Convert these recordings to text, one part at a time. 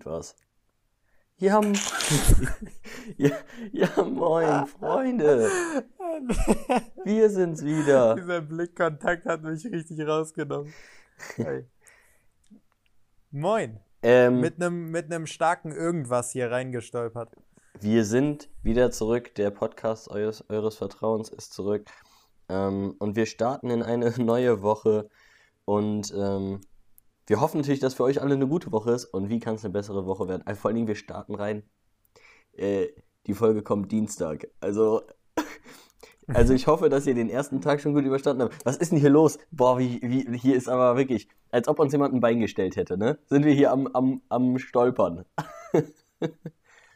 irgendwas. Ja, ja, ja, moin, Freunde. Wir sind's wieder. Dieser Blickkontakt hat mich richtig rausgenommen. Hey. Moin. Ähm, Mit einem mit nem starken Irgendwas hier reingestolpert. wir sind wieder zurück. Der Podcast eures, eures Vertrauens ist zurück. Ähm, und wir starten in eine neue Woche. Und ähm, wir hoffen natürlich, dass für euch alle eine gute Woche ist. Und wie kann es eine bessere Woche werden? Also vor allen Dingen, wir starten rein. Äh, die Folge kommt Dienstag. Also, also ich hoffe, dass ihr den ersten Tag schon gut überstanden habt. Was ist denn hier los? Boah, wie, wie, hier ist aber wirklich, als ob uns jemand ein Bein gestellt hätte, ne? Sind wir hier am, am, am Stolpern.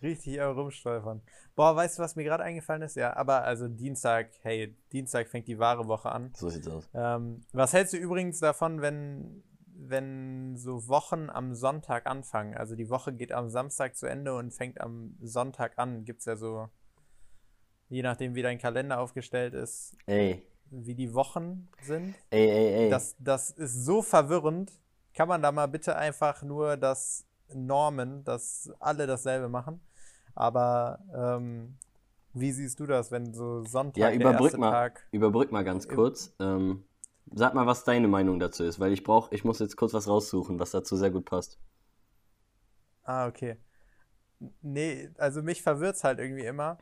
Richtig hier rumstolpern. Boah, weißt du, was mir gerade eingefallen ist? Ja, aber also Dienstag, hey, Dienstag fängt die wahre Woche an. So sieht's aus. Ähm, was hältst du übrigens davon, wenn, wenn so Wochen am Sonntag anfangen? Also die Woche geht am Samstag zu Ende und fängt am Sonntag an. Gibt es ja so, je nachdem wie dein Kalender aufgestellt ist, Ey, wie die Wochen sind. ey, ey, ey. Das, das ist so verwirrend. Kann man da mal bitte einfach nur das Normen, dass alle dasselbe machen? Aber ähm, wie siehst du das, wenn so Sonntag Ja, der überbrück erste mal. Tag Überbrück mal ganz kurz. Ähm, sag mal, was deine Meinung dazu ist, weil ich brauch, ich muss jetzt kurz was raussuchen, was dazu sehr gut passt. Ah, okay. Nee, also mich verwirrt's halt irgendwie immer.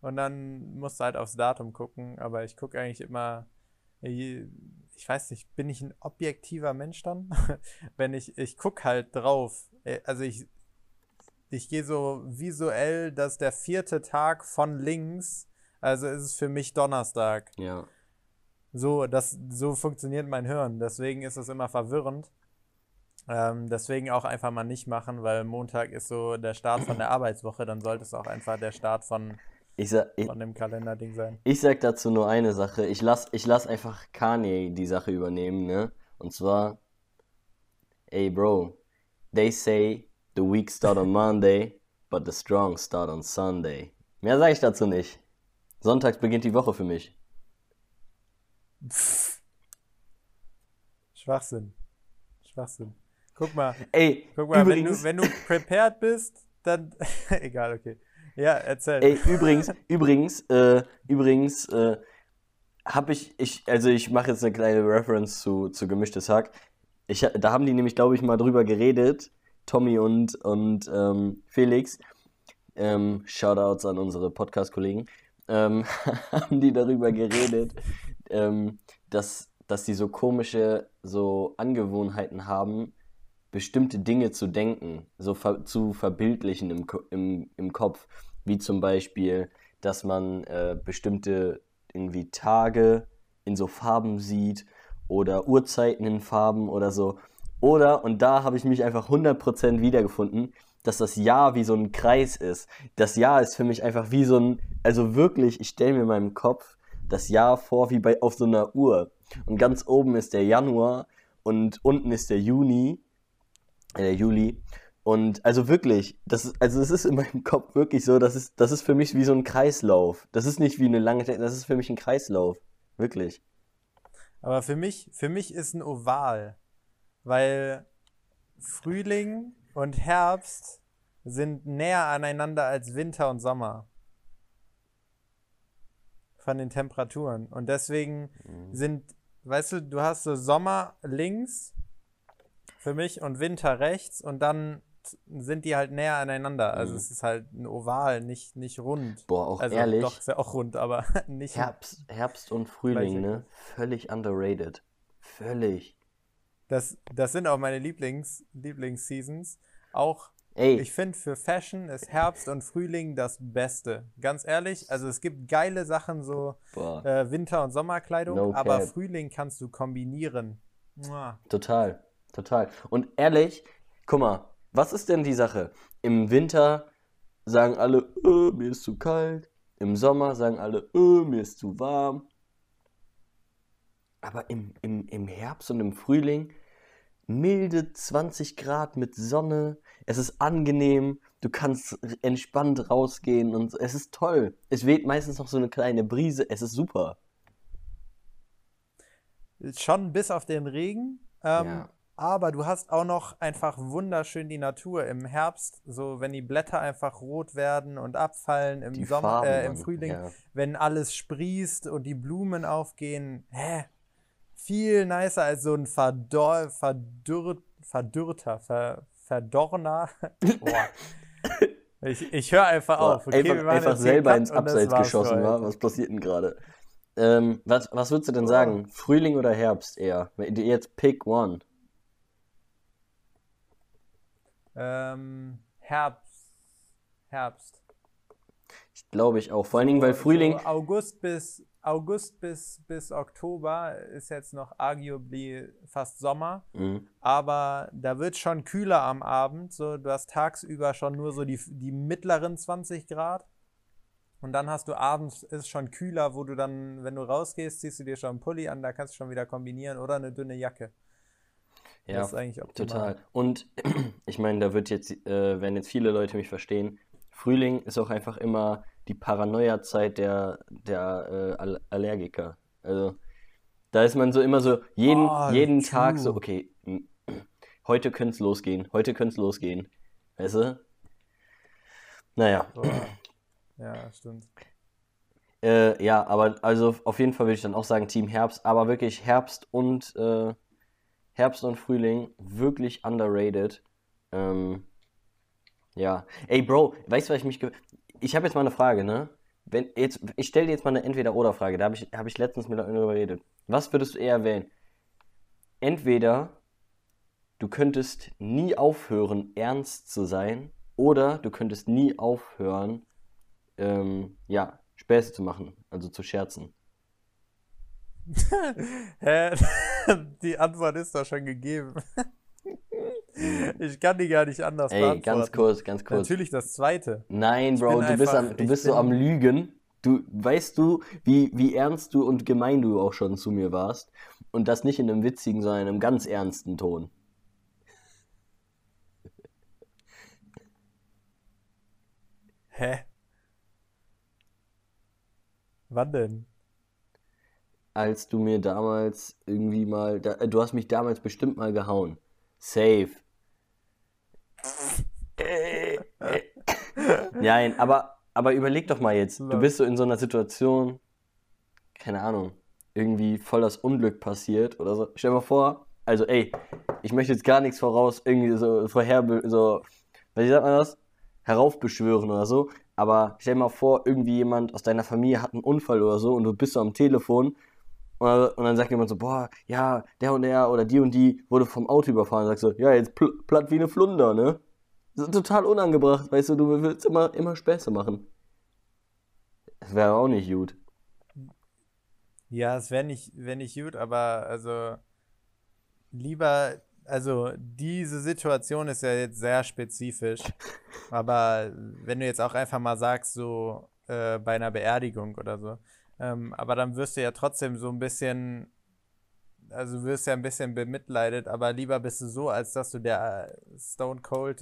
Und dann musst du halt aufs Datum gucken. Aber ich gucke eigentlich immer, je- ich weiß nicht, bin ich ein objektiver Mensch dann? Wenn ich, ich gucke halt drauf. Äh, Also ich, ich gehe so visuell, dass der vierte Tag von links, also ist es für mich Donnerstag. Ja. So, das, so funktioniert mein Hirn. Deswegen ist es immer verwirrend. Ähm, deswegen auch einfach mal nicht machen, weil Montag ist so der Start von der Arbeitswoche. Dann sollte es auch einfach der Start von, Ich sag, ich, von dem Kalenderding sein. ich sag dazu nur eine Sache. Ich lass, ich lass einfach Kanye die Sache übernehmen, ne? Und zwar, ey, Bro, they say the weak start on Monday, but the strong start on Sunday. Mehr sage ich dazu nicht. Sonntags beginnt die Woche für mich. Schwachsinn. Schwachsinn. Guck mal, Ey, guck mal, wenn übrigens, du, wenn du prepared bist, dann. Egal, okay. Ja, erzähl. Ey, übrigens, übrigens, äh, übrigens, äh, habe ich, ich, also ich mache jetzt eine kleine Reference zu, zu Gemischtes Hack. Ich, da haben die nämlich, glaube ich, mal drüber geredet, Tommy und, und ähm, Felix, ähm, Shoutouts an unsere Podcast-Kollegen, ähm, haben die darüber geredet, ähm, dass, dass die so komische so Angewohnheiten haben, bestimmte Dinge zu denken, so ver zu verbildlichen im, im, im Kopf, wie zum Beispiel, dass man äh, bestimmte irgendwie Tage in so Farben sieht oder Uhrzeiten in Farben oder so. Oder, und da habe ich mich einfach 100% wiedergefunden, dass das Jahr wie so ein Kreis ist. Das Jahr ist für mich einfach wie so ein, also wirklich, ich stelle mir in meinem Kopf das Jahr vor wie bei auf so einer Uhr. Und ganz oben ist der Januar und unten ist der Juni, äh, der Juli. Und also wirklich, das ist, also es ist in meinem Kopf wirklich so, das ist, das ist für mich wie so ein Kreislauf. Das ist nicht wie eine lange, das ist für mich ein Kreislauf. Wirklich. Aber für mich, für mich ist ein Oval, weil Frühling und Herbst sind näher aneinander als Winter und Sommer. Von den Temperaturen. Und deswegen sind, weißt du, du hast so Sommer links für mich und Winter rechts und dann sind die halt näher aneinander. Also Mhm. es ist halt ein Oval, nicht, nicht rund. Boah, auch also ehrlich, doch, ist ja auch rund, aber nicht Herbst, Herbst und Frühling, ne? Völlig underrated. Völlig. Das, das sind auch meine Lieblings, Lieblingsseasons. Auch, Ey, ich finde, für Fashion ist Herbst und Frühling das Beste. Ganz ehrlich, also es gibt geile Sachen, so äh, Winter- und Sommerkleidung, No aber. Frühling kannst du kombinieren. Mua. total, total. Und ehrlich, guck mal, was ist denn die Sache? Im Winter sagen alle, äh, mir ist zu kalt. Im Sommer sagen alle, äh, mir ist zu warm. Aber im, im, im Herbst und im Frühling milde 20 Grad mit Sonne. Es ist angenehm. Du kannst entspannt rausgehen und es ist toll. Es weht meistens noch so eine kleine Brise. Es ist super. Schon bis auf den Regen. Ähm, Ja. aber du hast auch noch einfach wunderschön die Natur im Herbst, so wenn die Blätter einfach rot werden und abfallen im Sommer, äh, im Frühling, ja. wenn alles sprießt und die Blumen aufgehen. Hä? Viel nicer als so ein verdor verdürrt, verdürrter, ver verdorrner. Boah. Ich, ich höre einfach Boah, auf. Okay, einfach einfach selber ins Abseits geschossen, wa? Was passiert denn gerade? Ähm, was, was würdest du denn Oh. sagen? Frühling oder Herbst eher? Jetzt pick one. Ähm, Herbst. Herbst. Ich glaube ich auch. Vor allen Dingen, weil Frühling. So August bis August bis, bis Oktober ist jetzt noch arguably fast Sommer, Mhm. aber da wird schon kühler am Abend. So, du hast tagsüber schon nur so die, die mittleren 20 Grad. Und dann hast du abends ist schon kühler, wo du dann, wenn du rausgehst, ziehst du dir schon einen Pulli an, da kannst du schon wieder kombinieren oder eine dünne Jacke. Ja, das ist eigentlich optimal. Total. Und ich meine, da wird jetzt, äh, werden jetzt viele Leute mich verstehen. Frühling ist auch einfach immer die Paranoia-Zeit der, der äh, All Allergiker. Also da ist man so immer so jeden, Oh, jeden Tag so, okay, heute könnte es losgehen, heute könnte es losgehen. Weißt du? Naja, So. Ja, stimmt. äh, ja, aber also auf jeden Fall würde ich dann auch sagen Team Herbst, aber wirklich Herbst und äh, Herbst und Frühling wirklich underrated. Ähm, ja. Ey, Bro, weißt du, was ich mich. Ich habe jetzt mal eine Frage, ne? Wenn, jetzt, ich stelle dir jetzt mal eine Entweder-Oder-Frage. Da habe ich, hab ich letztens mit einer geredet. Was würdest du eher wählen? Entweder du könntest nie aufhören, ernst zu sein, oder du könntest nie aufhören, ähm, ja, Späße zu machen, also zu scherzen. Die Antwort ist doch schon gegeben. Ich kann die gar nicht anders Ey, beantworten. ganz kurz, ganz kurz. Natürlich das zweite. Nein, Ich Bro, du bist, einfach- am, du bist so am Lügen. Du weißt du, wie, wie ernst du und gemein du auch schon zu mir warst. Und das nicht in einem witzigen, sondern in einem ganz ernsten Ton. Hä? Wann denn? Als du mir damals irgendwie mal. Da, äh, du hast mich damals bestimmt mal gehauen. Safe. Nein, aber, aber überleg doch mal jetzt. Du bist so in so einer Situation, keine Ahnung, irgendwie voll das Unglück passiert oder so. Stell dir mal vor, also ey, ich möchte jetzt gar nichts voraus, irgendwie so vorher, so, wie sagt man das? Heraufbeschwören oder so. Aber stell dir mal vor, irgendwie jemand aus deiner Familie hat einen Unfall oder so und du bist so am Telefon und, dann sagt jemand so, boah, ja, der und der oder die und die wurde vom Auto überfahren. Und sagst so, ja, jetzt pl platt wie eine Flunder, ne? Total unangebracht, weißt du, du willst immer, immer Späße machen. Das wäre auch nicht gut. Ja, es wäre nicht, wär nicht gut, aber also lieber, also diese Situation ist ja jetzt sehr spezifisch, aber wenn du jetzt auch einfach mal sagst, so äh, bei einer Beerdigung oder so, ähm, aber dann wirst du ja trotzdem so ein bisschen, also du wirst ja ein bisschen bemitleidet, aber lieber bist du so, als dass du der Stone Cold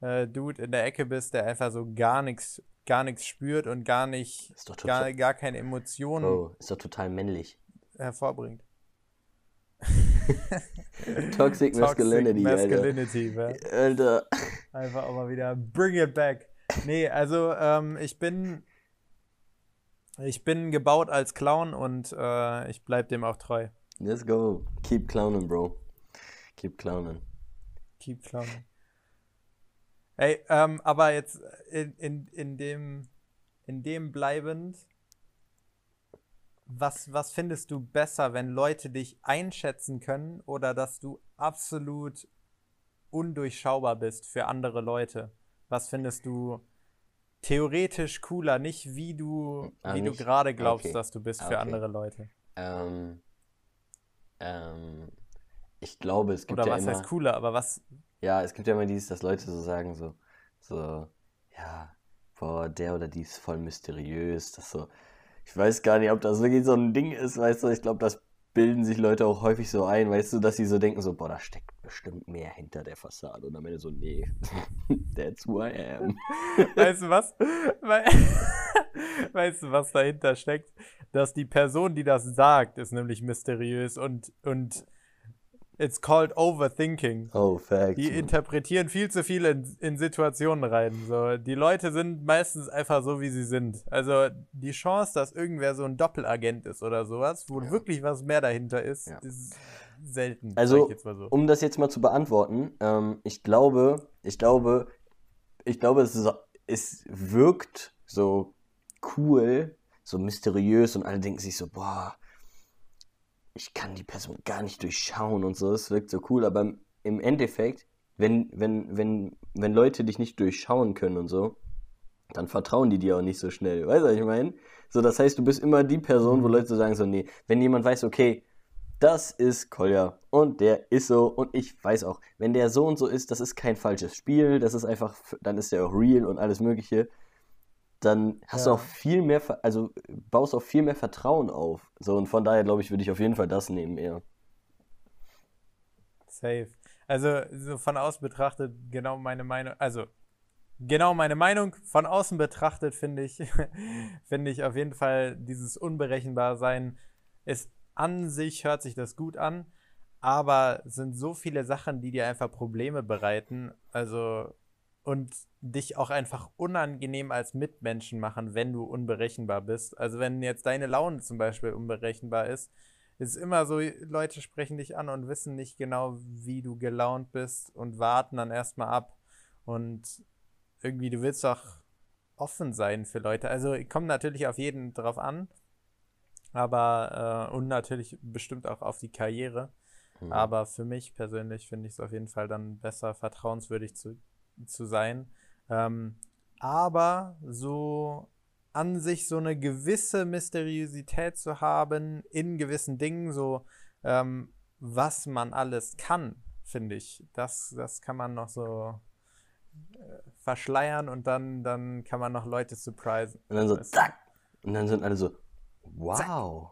äh, Dude in der Ecke bist, der einfach so gar nichts, gar nichts spürt und gar nicht, Ist doch gar, gar keine Emotionen Bro, ist doch total männlich. hervorbringt. Toxic Masculinity, Alter. Masculinity, wa? Alter. Einfach auch mal wieder bring it back. Nee, also ähm, ich bin ich bin gebaut als Clown und äh, ich bleib dem auch treu. Let's go. Keep clowning, Bro. Keep clowning. Keep clowning. Ey, ähm, aber jetzt in, in, in dem in dem bleibend was, was findest du besser, wenn Leute dich einschätzen können oder dass du absolut undurchschaubar bist für andere Leute? Was findest du theoretisch cooler, nicht wie du, Ah, wie du gerade glaubst, Okay. dass du bist Ah, für okay. andere Leute? Ähm, ähm, ich glaube, es gibt Oder ja was immer, heißt cooler, aber was, ja, es gibt ja immer dieses, dass Leute so sagen, so, so, ja, boah, der oder die ist voll mysteriös, das so, ich weiß gar nicht, ob das wirklich so ein Ding ist, weißt du, ich glaube, das bilden sich Leute auch häufig so ein, weißt du, dass sie so denken, so, boah, da steckt bestimmt mehr hinter der Fassade und am Ende so, nee, that's who I am. weißt du was? Wei- Weißt du, was dahinter steckt? Dass die Person, die das sagt, ist nämlich mysteriös und, und It's called overthinking. Oh, Facts. Die interpretieren viel zu viel in, in Situationen rein. So, die Leute sind meistens einfach so, wie sie sind. Also die Chance, dass irgendwer so ein Doppelagent ist oder sowas, wo wirklich was mehr dahinter ist, Ja. ist selten. Also, ich jetzt mal so. um das jetzt mal zu beantworten, ähm, ich glaube, ich glaube, ich glaube, es, ist, es wirkt so cool, so mysteriös und alle denken sich so, boah, ich kann die Person gar nicht durchschauen und so, es wirkt so cool, aber im- Endeffekt, wenn, wenn, wenn, wenn Leute dich nicht durchschauen können und so, dann vertrauen die dir auch nicht so schnell. Weißt du, was ich meine? So, das heißt, du bist immer die Person, wo Leute sagen so, nee, wenn jemand weiß, okay, das ist Kolja und der ist so und ich weiß auch, wenn der so und so ist, das ist kein falsches Spiel, das ist einfach, dann ist der auch real und alles mögliche, dann hast du Ja. auch viel mehr, also baust auch viel mehr Vertrauen auf. So und von daher glaube ich, würde ich auf jeden Fall das nehmen eher. Safe. Also so von außen betrachtet, genau meine Meinung, also genau meine Meinung, von außen betrachtet finde ich, finde ich auf jeden Fall dieses Unberechenbarsein ist an sich, hört sich das gut an, aber es sind so viele Sachen, die dir einfach Probleme bereiten, also und dich auch einfach unangenehm als Mitmenschen machen, wenn du unberechenbar bist. Also wenn jetzt deine Laune zum Beispiel unberechenbar ist, ist immer so, Leute sprechen dich an und wissen nicht genau, wie du gelaunt bist und warten dann erstmal ab. Und irgendwie, du willst doch offen sein für Leute. Also kommt natürlich auf jeden drauf an, aber äh, und natürlich bestimmt auch auf die Karriere. Mhm. Aber für mich persönlich finde ich es auf jeden Fall dann besser, vertrauenswürdig zu, zu sein. Ähm, aber so an sich so eine gewisse Mysteriosität zu haben in gewissen Dingen, so ähm, was man alles kann, finde ich. Das, das kann man noch so äh, verschleiern und dann, dann kann man noch Leute surprisen. Und dann so, zack. Und dann sind alle so, wow.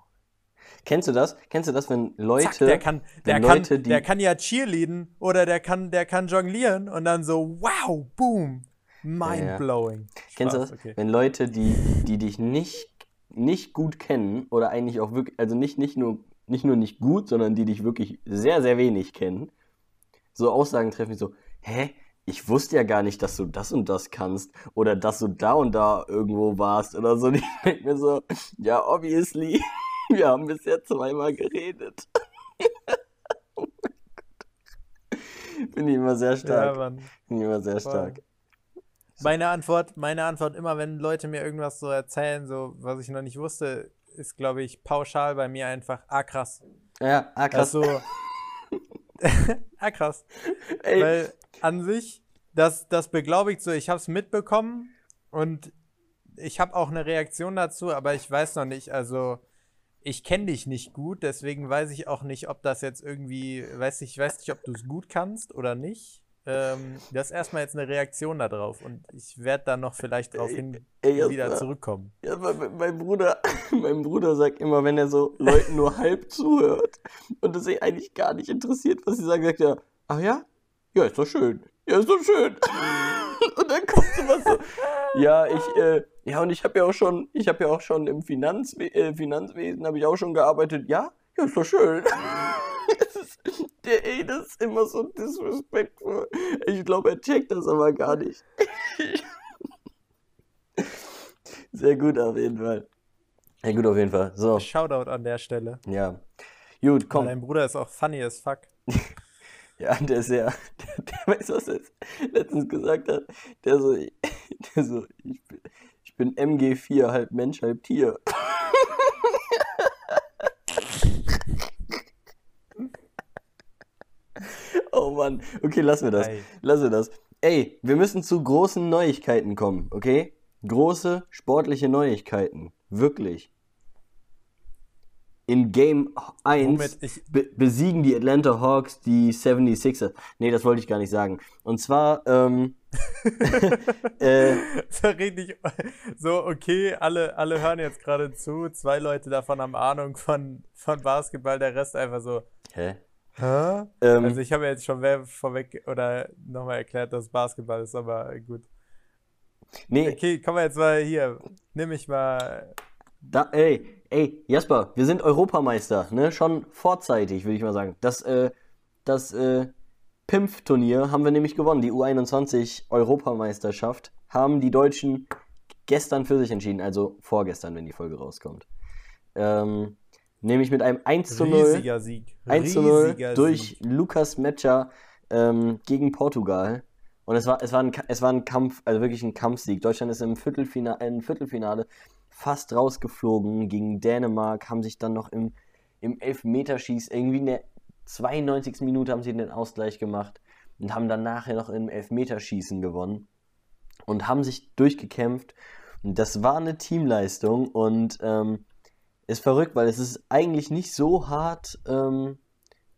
Kennst du das? Kennst du das, wenn Leute, Zack, der kann, der kann, Leute, die, der kann ja cheerleaden oder der kann, der kann jonglieren und dann so, wow, boom, mindblowing. Kennst du das? Okay. Wenn Leute, die, die dich nicht, nicht gut kennen oder eigentlich auch wirklich, also nicht, nicht, nur, nicht nur nicht gut, sondern die dich wirklich sehr, sehr wenig kennen, so Aussagen treffen wie so, hä? Ich wusste ja gar nicht, dass du das und das kannst oder dass du da und da irgendwo warst oder so. Und Ich denke mir so, ja, obviously, wir haben bisher zweimal geredet. oh mein Gott. Finde ich immer sehr Ja, stark. Mann. Finde ich immer sehr stark. Meine Antwort, meine Antwort immer, wenn Leute mir irgendwas so erzählen, so was ich noch nicht wusste, ist, glaube ich, pauschal bei mir einfach, ah krass. Ja, ah, krass. Also, ah krass. Ey, Weil an sich, das, das beglaubigt so, ich habe es mitbekommen und ich habe auch eine Reaktion dazu, aber ich weiß noch nicht, also ich kenne dich nicht gut, deswegen weiß ich auch nicht, ob das jetzt irgendwie, weiß ich, ich weiß nicht, ob du es gut kannst oder nicht. Ähm, das ist erstmal jetzt eine Reaktion darauf und ich werde dann noch vielleicht darauf hin ey, Jasper. wieder zurückkommen. Ja, mein, Bruder, mein Bruder sagt immer, wenn er so Leuten nur halb zuhört und es sich eigentlich gar nicht interessiert, was sie sagen, sagt er, ach ja? Ja, ist doch schön. Ja, ist doch schön. Und dann kommt sowas so, ja, ich, äh, ja, und ich habe ja auch schon, ich habe ja auch schon im Finanzwe äh, Finanzwesen, habe ich auch schon gearbeitet. Ja? Ja, ist doch schön. Der, das ist immer so disrespectful. Ich glaube, er checkt das aber gar nicht. Sehr gut auf jeden Fall. Sehr gut auf jeden Fall. So, Shoutout an der Stelle. ja. Gut, komm. Dein Bruder ist auch funny as fuck. Ja, der ist ja, der, der weiß, was er letztens gesagt hat. Der so, der so, ich bin, ich bin MG4, halb Mensch, halb Tier. Oh Mann. Okay, lassen wir das. Ey. Lassen wir das. Ey, wir müssen zu großen Neuigkeiten kommen, okay? Große sportliche Neuigkeiten. Wirklich. In Game 1 Womit ich- be besiegen die Atlanta Hawks die 76ers. Nee, das wollte ich gar nicht sagen. Und zwar, ähm, äh, So richtig, so okay, alle, alle hören jetzt gerade zu, zwei Leute davon haben Ahnung von, von Basketball, der Rest einfach so, hä? Ähm, Also ich habe jetzt schon wer- vorweg oder nochmal erklärt, dass Basketball ist, aber gut. nee, Okay, komm mal jetzt mal hier, nimm mich mal, Da, ey, ey, Jasper, wir sind Europameister, ne? Schon vorzeitig, würde ich mal sagen. Das, äh, das äh, Pimpf-Turnier haben wir nämlich gewonnen. Die U21-Europameisterschaft haben die Deutschen gestern für sich entschieden, also vorgestern, wenn die Folge rauskommt. Ähm, nämlich mit einem 1 zu 0, Riesiger Sieg. 1 zu 0 Riesiger durch Sieg. Lukas Metscher ähm, gegen Portugal. Und es war, es, war ein, es war ein Kampf, also wirklich ein Kampfsieg. Deutschland ist im Viertelfinale, im Viertelfinale fast rausgeflogen gegen Dänemark, haben sich dann noch im, im Elfmeterschieß, irgendwie in der 92. Minute haben sie den Ausgleich gemacht und haben dann nachher noch im Elfmeterschießen gewonnen und haben sich durchgekämpft. Und das war eine Teamleistung und ähm, ist verrückt, weil es ist eigentlich nicht so hart, ähm,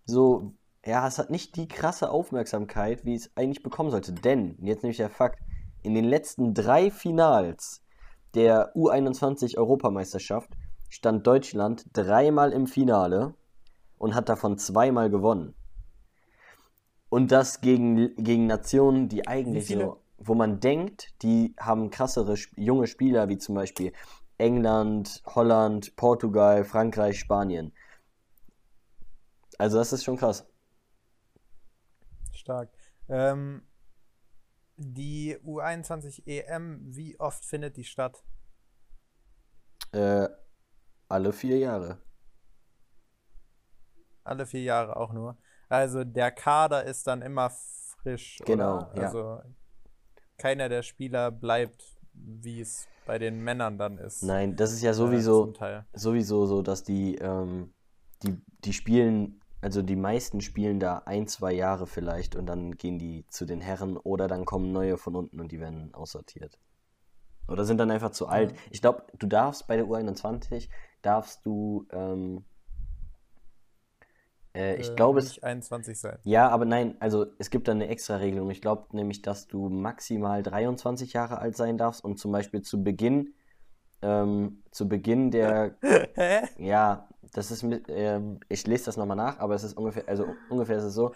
so, ja, es hat nicht die krasse Aufmerksamkeit, wie es eigentlich bekommen sollte. Denn, jetzt nämlich der Fakt, in den letzten drei Finals der U21-Europameisterschaft stand Deutschland dreimal im Finale und hat davon zweimal gewonnen. Und das gegen, gegen Nationen, die eigentlich so, wo man denkt, die haben krassere junge Spieler, wie zum Beispiel England, Holland, Portugal, Frankreich, Spanien. Also das ist schon krass. Stark. Ähm, die U21 EM, wie oft findet die statt? Äh, alle vier Jahre. Alle vier Jahre auch nur. Also der Kader ist dann immer frisch, Genau, oder? ja. Also keiner der Spieler bleibt, wie es bei den Männern dann ist. Nein, das ist ja äh, sowieso, Teil. sowieso so, dass die, ähm, die, die spielen, also die meisten spielen da ein, zwei Jahre vielleicht und dann gehen die zu den Herren oder dann kommen neue von unten und die werden aussortiert. Oder sind dann einfach zu alt. Ich glaube, du darfst bei der U21, darfst du, ähm, äh, ich Äh, glaube, es, nicht 21 sein. ja, aber nein, also es gibt da eine extra Regelung. Ich glaube nämlich, dass du maximal 23 Jahre alt sein darfst und zum Beispiel zu Beginn, ähm, zu Beginn der, Hä? ja, das ist mit, ähm, ich lese das nochmal nach, aber es ist ungefähr, also ungefähr ist es so,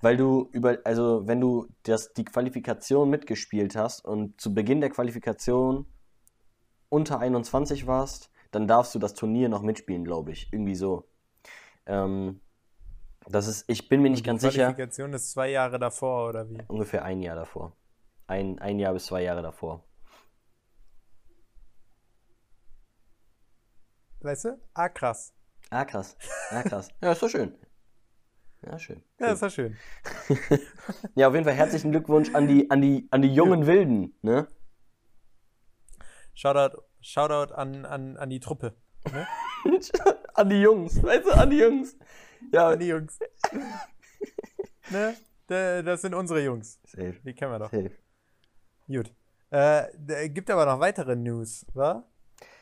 weil du über, also wenn du das, die Qualifikation mitgespielt hast und zu Beginn der Qualifikation unter 21 warst, dann darfst du das Turnier noch mitspielen, glaube ich. Irgendwie so. Ähm, das ist, ich bin mir nicht Die ganz sicher. Qualifikation ist zwei Jahre davor, oder wie? Ungefähr ein Jahr davor. Ein, ein Jahr bis zwei Jahre davor. Weißt du? Ah, krass. Ah, krass. Ah, krass. Ja, ist doch schön. Ja, schön. Ja, ist doch schön. Ja, auf jeden Fall herzlichen Glückwunsch an die, an die, an die jungen Wilden, ne? Shoutout, Shoutout an, an, an die Truppe. Ne? an die Jungs, weißt du, an die Jungs. Ja, die Jungs. ne? Da- Das sind unsere Jungs. safe, Die kennen wir doch. safe. Gut. Äh, gibt aber noch weitere News, wa?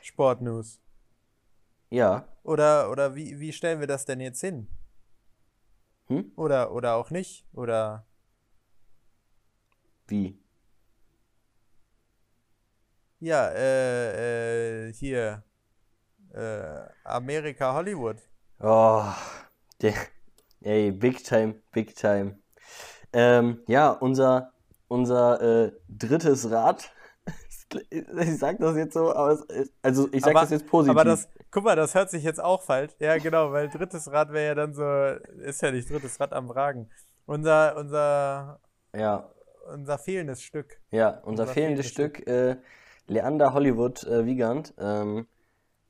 Sport-News. Ja, Oder, oder wie, wie stellen wir das denn jetzt hin? Hm? Oder, oder auch nicht? Oder wie? ja, äh, äh, hier. Äh, Amerika Hollywood. Oh, der, ey, big time, big time. Ähm, ja, unser, unser äh, drittes Rad. Ich sag das jetzt so, aber es also ich sag Aber- das jetzt positiv. Aber das, guck mal, das hört sich jetzt auch falsch. Ja, genau, weil drittes Rad wäre ja dann so, ist ja nicht drittes Rad am Wagen. Unser, unser, ja, unser fehlendes Stück. ja, unser Unser fehlendes fehlendes Stück, äh, Leander Hollywood äh, Wiegand, ähm,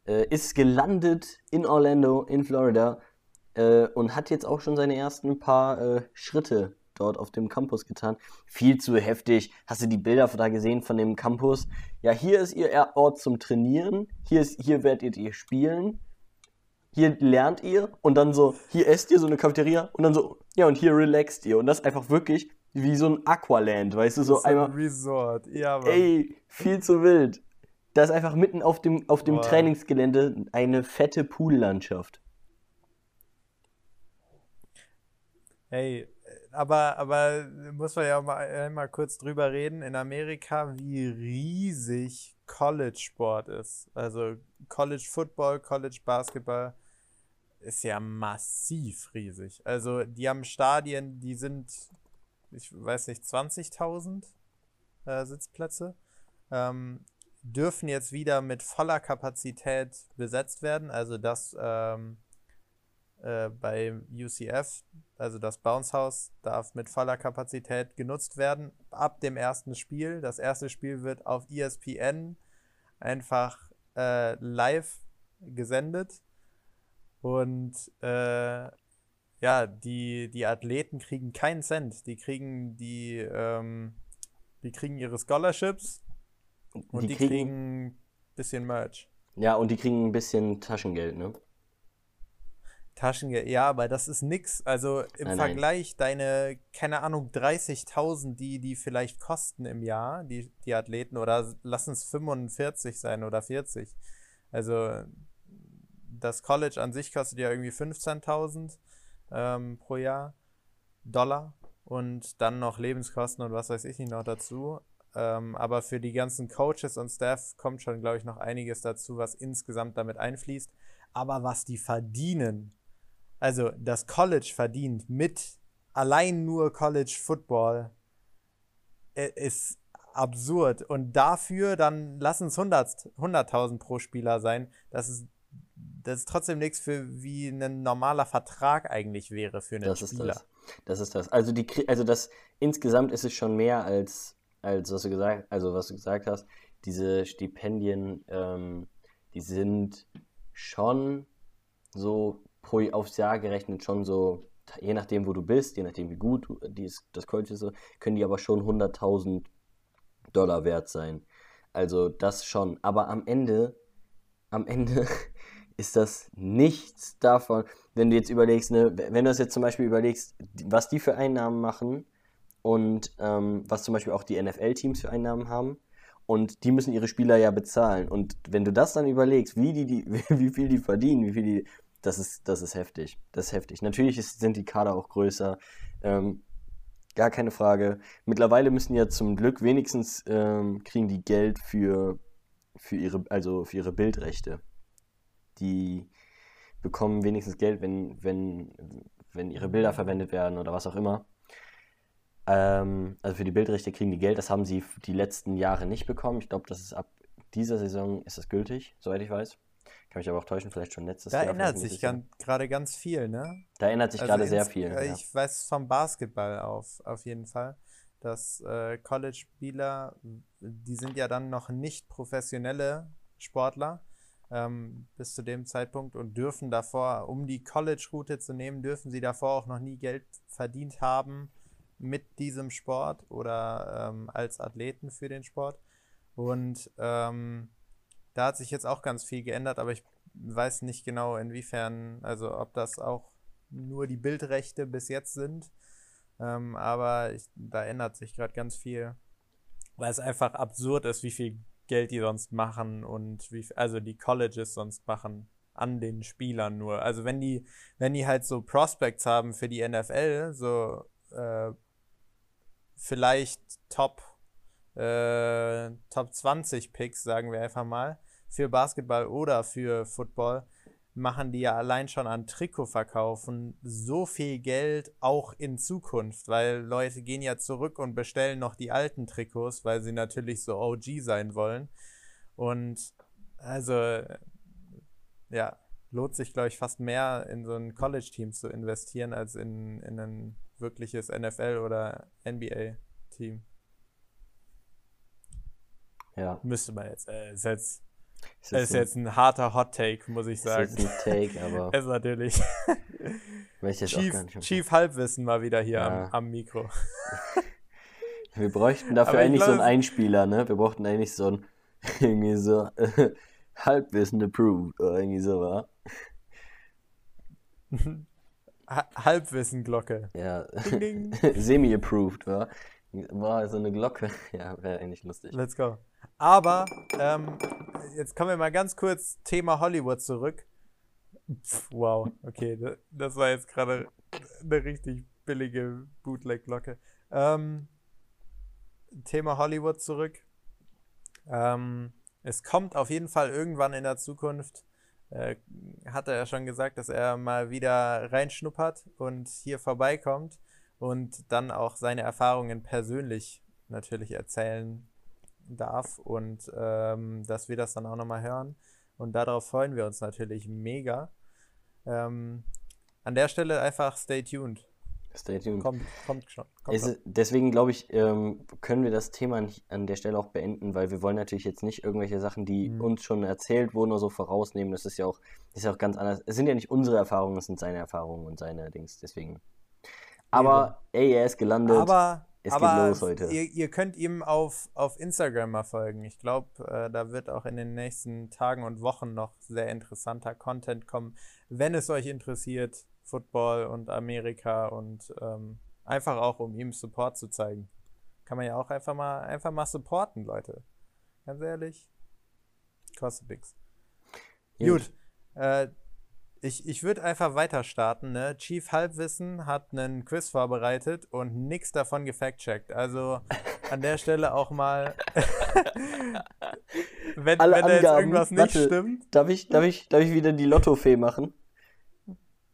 äh, ist gelandet in Orlando, in Florida, äh, und hat jetzt auch schon seine ersten paar äh, Schritte dort auf dem Campus getan. Viel zu heftig. Hast du die Bilder da gesehen von dem Campus? Ja, hier ist ihr Ort zum Trainieren. Hier, ist, hier werdet ihr spielen. Hier lernt ihr und dann so, hier esst ihr so eine Cafeteria und dann so, ja, und hier relaxt ihr. Und das einfach wirklich wie so ein Aqualand, weißt du, so ist ein einmal. Resort. Ja, Mann. Ey, viel zu wild. Da ist einfach mitten auf dem, auf dem Boah. Trainingsgelände eine fette Poollandschaft. Hey, aber, aber muss man ja auch mal einmal kurz drüber reden, in Amerika, wie riesig College-Sport ist. Also College Football, College Basketball ist ja massiv riesig. Also die haben Stadien, die sind, ich weiß nicht, 20.000 äh, Sitzplätze. Ähm, dürfen jetzt wieder mit voller Kapazität besetzt werden. Also das ähm, äh, bei UCF, also das Bounce House, darf mit voller Kapazität genutzt werden ab dem ersten Spiel. Das erste Spiel wird auf ESPN einfach äh, live gesendet. Und äh, ja, die, die Athleten kriegen keinen Cent. Die kriegen die, ähm, die kriegen ihre Scholarships und die, die kriegen ein bisschen Merch. Ja, und die kriegen ein bisschen Taschengeld, ne? Taschengeld, ja, aber das ist nix. Also im nein, Vergleich nein. deine, keine Ahnung, 30.000, die die vielleicht kosten im Jahr, die, die Athleten, oder lassen es 45 sein oder 40. Also das College an sich kostet ja irgendwie 15.000 ähm, pro Jahr Dollar und dann noch Lebenskosten und was weiß ich nicht noch dazu. Ähm, aber für die ganzen Coaches und Staff kommt schon, glaube ich, noch einiges dazu, was insgesamt damit einfließt. Aber was die verdienen, also das College verdient mit allein nur College Football, ist absurd. Und dafür dann lassen es 100.000 100 pro Spieler sein. Das ist das ist trotzdem nichts für wie ein normaler Vertrag eigentlich wäre für einen das Spieler. Ist das. das ist das. Also die also das insgesamt ist es schon mehr als als was du gesagt also was du gesagt hast. Diese Stipendien, ähm, die sind schon so pro aufs Jahr gerechnet schon so je nachdem wo du bist, je nachdem wie gut dies, das College ist, können die aber schon 100.000 Dollar wert sein. Also das schon. Aber am Ende am Ende ist das nichts davon. Wenn du jetzt überlegst, ne, wenn du das jetzt zum Beispiel überlegst, was die für Einnahmen machen und ähm, was zum Beispiel auch die NFL-Teams für Einnahmen haben. Und die müssen ihre Spieler ja bezahlen. Und wenn du das dann überlegst, wie, die, die, wie viel die verdienen, wie viel die. Das ist, das ist heftig. Das ist heftig. Natürlich ist, sind die Kader auch größer. Ähm, gar keine Frage. Mittlerweile müssen ja zum Glück wenigstens ähm, kriegen die Geld für, für ihre, also für ihre Bildrechte die bekommen wenigstens Geld, wenn, wenn, wenn ihre Bilder verwendet werden oder was auch immer. Ähm, also für die Bildrechte kriegen die Geld, das haben sie die letzten Jahre nicht bekommen. Ich glaube, das ist ab dieser Saison ist das gültig, soweit ich weiß. Kann mich aber auch täuschen, vielleicht schon letztes da Jahr. Da ändert sich gerade ganz viel, ne? Da ändert sich also gerade sehr viel. Äh, ich ja. weiß vom Basketball auf, auf jeden Fall, dass äh, College-Spieler, die sind ja dann noch nicht professionelle Sportler, ähm, bis zu dem Zeitpunkt und dürfen davor, um die College-Route zu nehmen, dürfen sie davor auch noch nie Geld verdient haben mit diesem Sport oder ähm, als Athleten für den Sport. Und ähm, da hat sich jetzt auch ganz viel geändert, aber ich weiß nicht genau, inwiefern, also ob das auch nur die Bildrechte bis jetzt sind. Ähm, aber ich, da ändert sich gerade ganz viel, weil es einfach absurd ist, wie viel Geld die sonst machen und wie, also die Colleges sonst machen an den Spielern nur. Also wenn die, wenn die halt so Prospects haben für die NFL, so äh, vielleicht Top, äh, Top 20 Picks, sagen wir einfach mal, für Basketball oder für Football, machen die ja allein schon an Trikotverkaufen so viel Geld auch in Zukunft, weil Leute gehen ja zurück und bestellen noch die alten Trikots, weil sie natürlich so OG sein wollen. Und also, ja, lohnt sich, glaube ich, fast mehr in so ein College-Team zu investieren, als in, in ein wirkliches NFL- oder NBA-Team. Ja. Müsste man jetzt. Äh, ist jetzt ist, ist jetzt ein harter Hot Take, muss ich sagen. Ist jetzt ein Take, aber. ist natürlich. Chief, Chief Halbwissen mal wieder hier ja. am, am Mikro. Wir bräuchten dafür eigentlich glaub, so einen Einspieler, ne? Wir brauchten eigentlich so ein irgendwie so äh, Halbwissen approved oder irgendwie so, wa? Halbwissen-Glocke. Ja. Semi-approved, wa? War so eine Glocke. Ja, wäre eigentlich lustig. Let's go. Aber ähm, jetzt kommen wir mal ganz kurz Thema Hollywood zurück. Pff, wow, okay, das war jetzt gerade eine richtig billige Bootleg-Glocke. Ähm, Thema Hollywood zurück. Ähm, es kommt auf jeden Fall irgendwann in der Zukunft, äh, hat er ja schon gesagt, dass er mal wieder reinschnuppert und hier vorbeikommt und dann auch seine Erfahrungen persönlich natürlich erzählen darf und ähm, dass wir das dann auch nochmal hören. Und darauf freuen wir uns natürlich mega. Ähm, an der Stelle einfach stay tuned. Stay tuned. Kommt, kommt schon. Kommt Es deswegen glaube ich, ähm, können wir das Thema an der Stelle auch beenden, weil wir wollen natürlich jetzt nicht irgendwelche Sachen, die Mhm. uns schon erzählt wurden oder so vorausnehmen. Das ist ja auch, ist ja auch ganz anders. Es sind ja nicht unsere Erfahrungen, es sind seine Erfahrungen und seine Dings. Deswegen. Aber ey, er ist gelandet. Aber, Es geht aber los heute. Ihr, ihr könnt ihm auf, auf Instagram mal folgen. Ich glaube, äh, da wird auch in den nächsten Tagen und Wochen noch sehr interessanter Content kommen, wenn es euch interessiert, Football und Amerika und ähm, einfach auch, um ihm Support zu zeigen. Kann man ja auch einfach mal, einfach mal supporten, Leute. Ganz ehrlich, kostet nix. Gut. Äh, ich ich würde einfach weiter starten. Ne? Chief Halbwissen hat einen Quiz vorbereitet und nichts davon gefact-checkt. Also an der Stelle auch mal, wenn, Alle wenn da jetzt irgendwas nicht warte. stimmt, Darf ich, darf ich, darf ich wieder die Lottofee machen?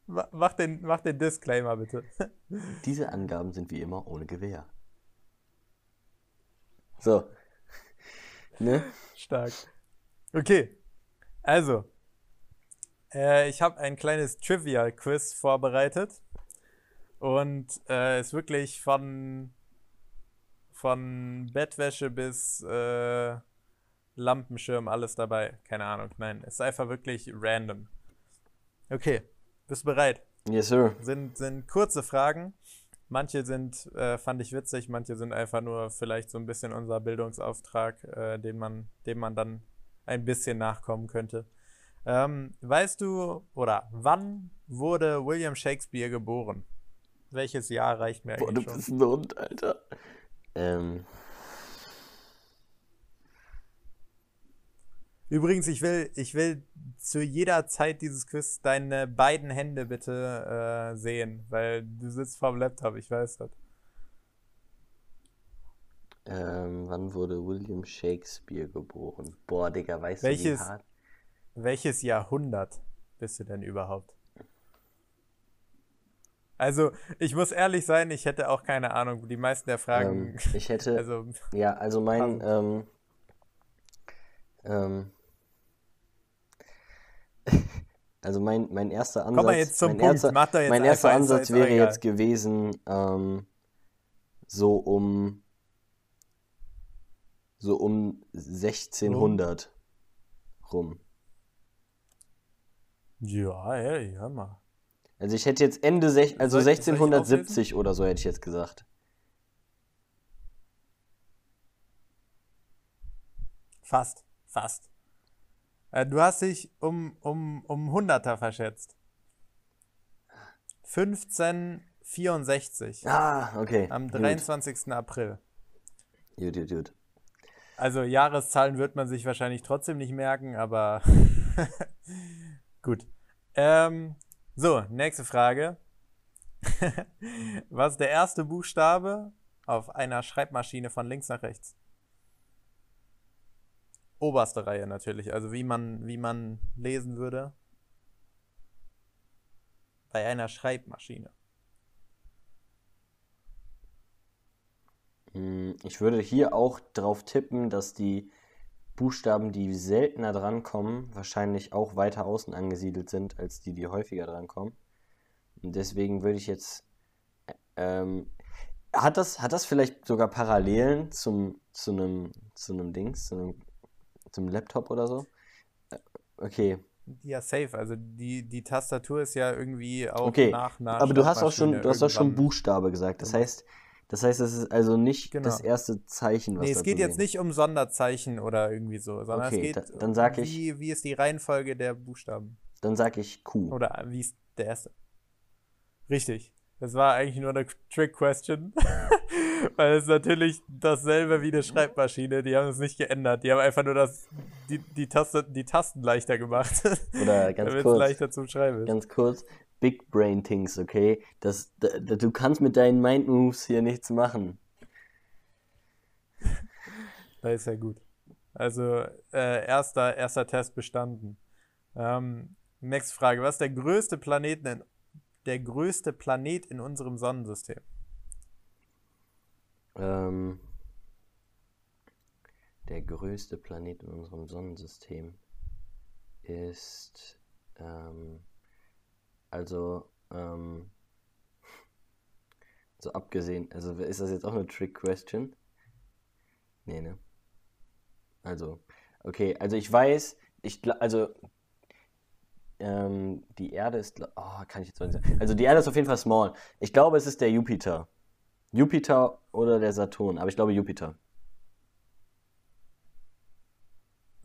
ma- mach den, mach den Disclaimer bitte. Diese Angaben sind wie immer ohne Gewähr. So. Ne? Stark. Okay, also, äh, ich habe ein kleines Trivia-Quiz vorbereitet und äh, ist wirklich von, von Bettwäsche bis äh, Lampenschirm alles dabei. Keine Ahnung, nein, ist einfach wirklich random. Okay, bist du bereit? Yes, sir. Sind, sind kurze Fragen. Manche sind, äh, fand ich witzig, manche sind einfach nur vielleicht so ein bisschen unser Bildungsauftrag, äh, den man, dem man dann ein bisschen nachkommen könnte. Ähm, weißt du, oder wann wurde William Shakespeare geboren? Welches Jahr reicht mir Boah, du eigentlich schon? bist ein Hund, Alter. Ähm, Übrigens, ich will, ich will zu jeder Zeit dieses Quiz deine beiden Hände bitte äh, sehen, weil du sitzt vorm Laptop, ich weiß das. ähm, wann wurde William Shakespeare geboren? Boah, Digga, weißt Welches- du, wie hart? Welches Jahrhundert bist du denn überhaupt? Also, ich muss ehrlich sein, ich hätte auch keine Ahnung. Die meisten der Fragen, Ähm, ich hätte, also, ja, also mein, ähm, ähm, also mein, mein erster Ansatz, komm mal jetzt zum mein Punkt. erster, Mach doch jetzt mein erster Ansatz wäre egal. jetzt gewesen, ähm, so um, so um 1600 rum. Ja, ey, hör mal. Also ich hätte jetzt Ende, sech, also Soll ich- soll ich 1670 oder so hätte ich jetzt gesagt. Fast, fast. Äh, du hast dich um, um, um Hunderter verschätzt. 1564. Ah, okay. Am Gut. 23. April. Gut, gut, gut. Also Jahreszahlen wird man sich wahrscheinlich trotzdem nicht merken, aber gut. Ähm, so, nächste Frage. Was ist der erste Buchstabe auf einer Schreibmaschine von links nach rechts? Oberste Reihe natürlich, also wie man, wie man lesen würde. Bei einer Schreibmaschine. Hm, Ich würde hier auch drauf tippen, dass die Buchstaben, die seltener drankommen, wahrscheinlich auch weiter außen angesiedelt sind, als die, die häufiger drankommen. Und deswegen würde ich jetzt. Ähm, hat das, hat das vielleicht sogar Parallelen zum, zu einem, zu einem Dings, zu einem, zum Laptop oder so? Äh, Okay, Ja, safe. Also die, die Tastatur ist ja irgendwie auch Okay, nach einer aber du hast auch schon, du hast auch schon Buchstabe gesagt. Das heißt, das heißt, es ist also nicht Genau. das erste Zeichen, was Nee, es geht jetzt nicht um Sonderzeichen oder irgendwie so, sondern Okay, es geht da- dann sag ich- wie, wie ist die Reihenfolge der Buchstaben? Dann sag ich Q. Oder wie ist der erste? Richtig. Das war eigentlich nur eine Trick-Question. Weil es natürlich dasselbe wie eine Schreibmaschine. Die haben es nicht geändert. Die haben einfach nur das, die, die, Taste, die Tasten leichter gemacht. Oder ganz Damit es kurz, leichter zum Schreiben ist. ganz kurz, Big Brain Things, okay? Das, da, da, du kannst mit deinen Mind Moves hier nichts machen. Das ist ja gut. Also, äh, erster, erster Test bestanden. Ähm, nächste Frage. Was ist der größte Planeten in, der größte Planet in unserem Sonnensystem? Ähm, der größte Planet in unserem Sonnensystem ist, ähm, also, Ähm, so abgesehen, also ist das jetzt auch eine Trick-Question? Nee, ne? Also, okay, also ich weiß, ich, also, ähm, die Erde ist, oh, kann ich jetzt nicht sagen. Also die Erde ist auf jeden Fall small. Ich glaube, es ist der Jupiter. Jupiter oder der Saturn, aber ich glaube Jupiter.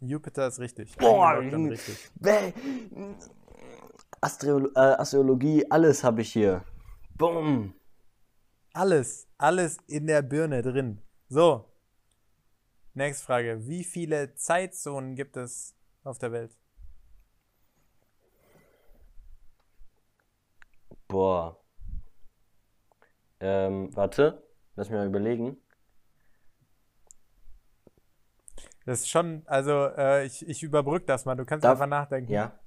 Jupiter ist richtig. Boah, richtig. Astro äh, Astrologie, alles habe ich hier. Boom. Alles, alles in der Birne drin. So. Nächste Frage. Wie viele Zeitzonen gibt es auf der Welt? Boah. Ähm, warte, lass mich mal überlegen. Das ist schon, also äh, ich, ich überbrück das mal. Du kannst Darf- einfach nachdenken. Ja.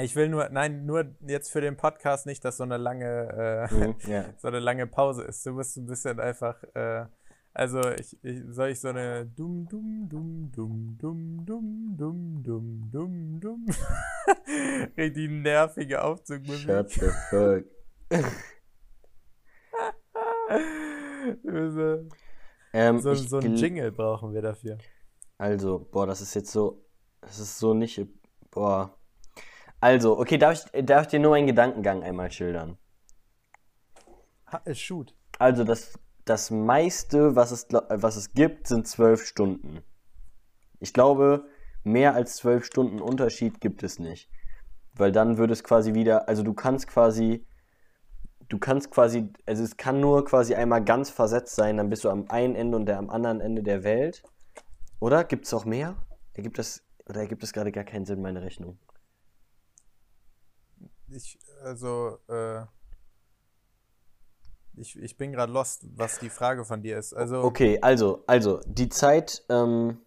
Ich will nur, nein, nur jetzt für den Podcast nicht, dass so eine lange, äh, Mhm, so eine lange Pause ist. Du musst ein bisschen einfach, äh, also ich, ich soll ich so eine dumm, dumm, dumm, dumm, dumm, dumm, dumm, dumm, dumm, dumm. Richtig nervige Aufzugmusik. Shut the fuck. so, Ähm, so, so ein gl- Jingle brauchen wir dafür. Also, boah, das ist jetzt so. Das ist so nicht. Boah. Also, okay, darf ich, darf ich dir nur meinen Gedankengang einmal schildern? Ha, äh, shoot. Also, das, das meiste, was es, was es gibt, sind zwölf Stunden. Ich glaube, mehr als zwölf Stunden Unterschied gibt es nicht. Weil dann würde es quasi wieder. Also, du kannst quasi. Du kannst quasi. Also, es kann nur quasi einmal ganz versetzt sein, dann bist du am einen Ende und der am anderen Ende der Welt. Oder? Gibt es auch mehr? Ergibt das. Oder ergibt das gerade gar keinen Sinn, meine Rechnung? Ich, also, äh, ich, ich bin gerade lost, was die Frage von dir ist. Also, Okay, also, also, die Zeit, ähm,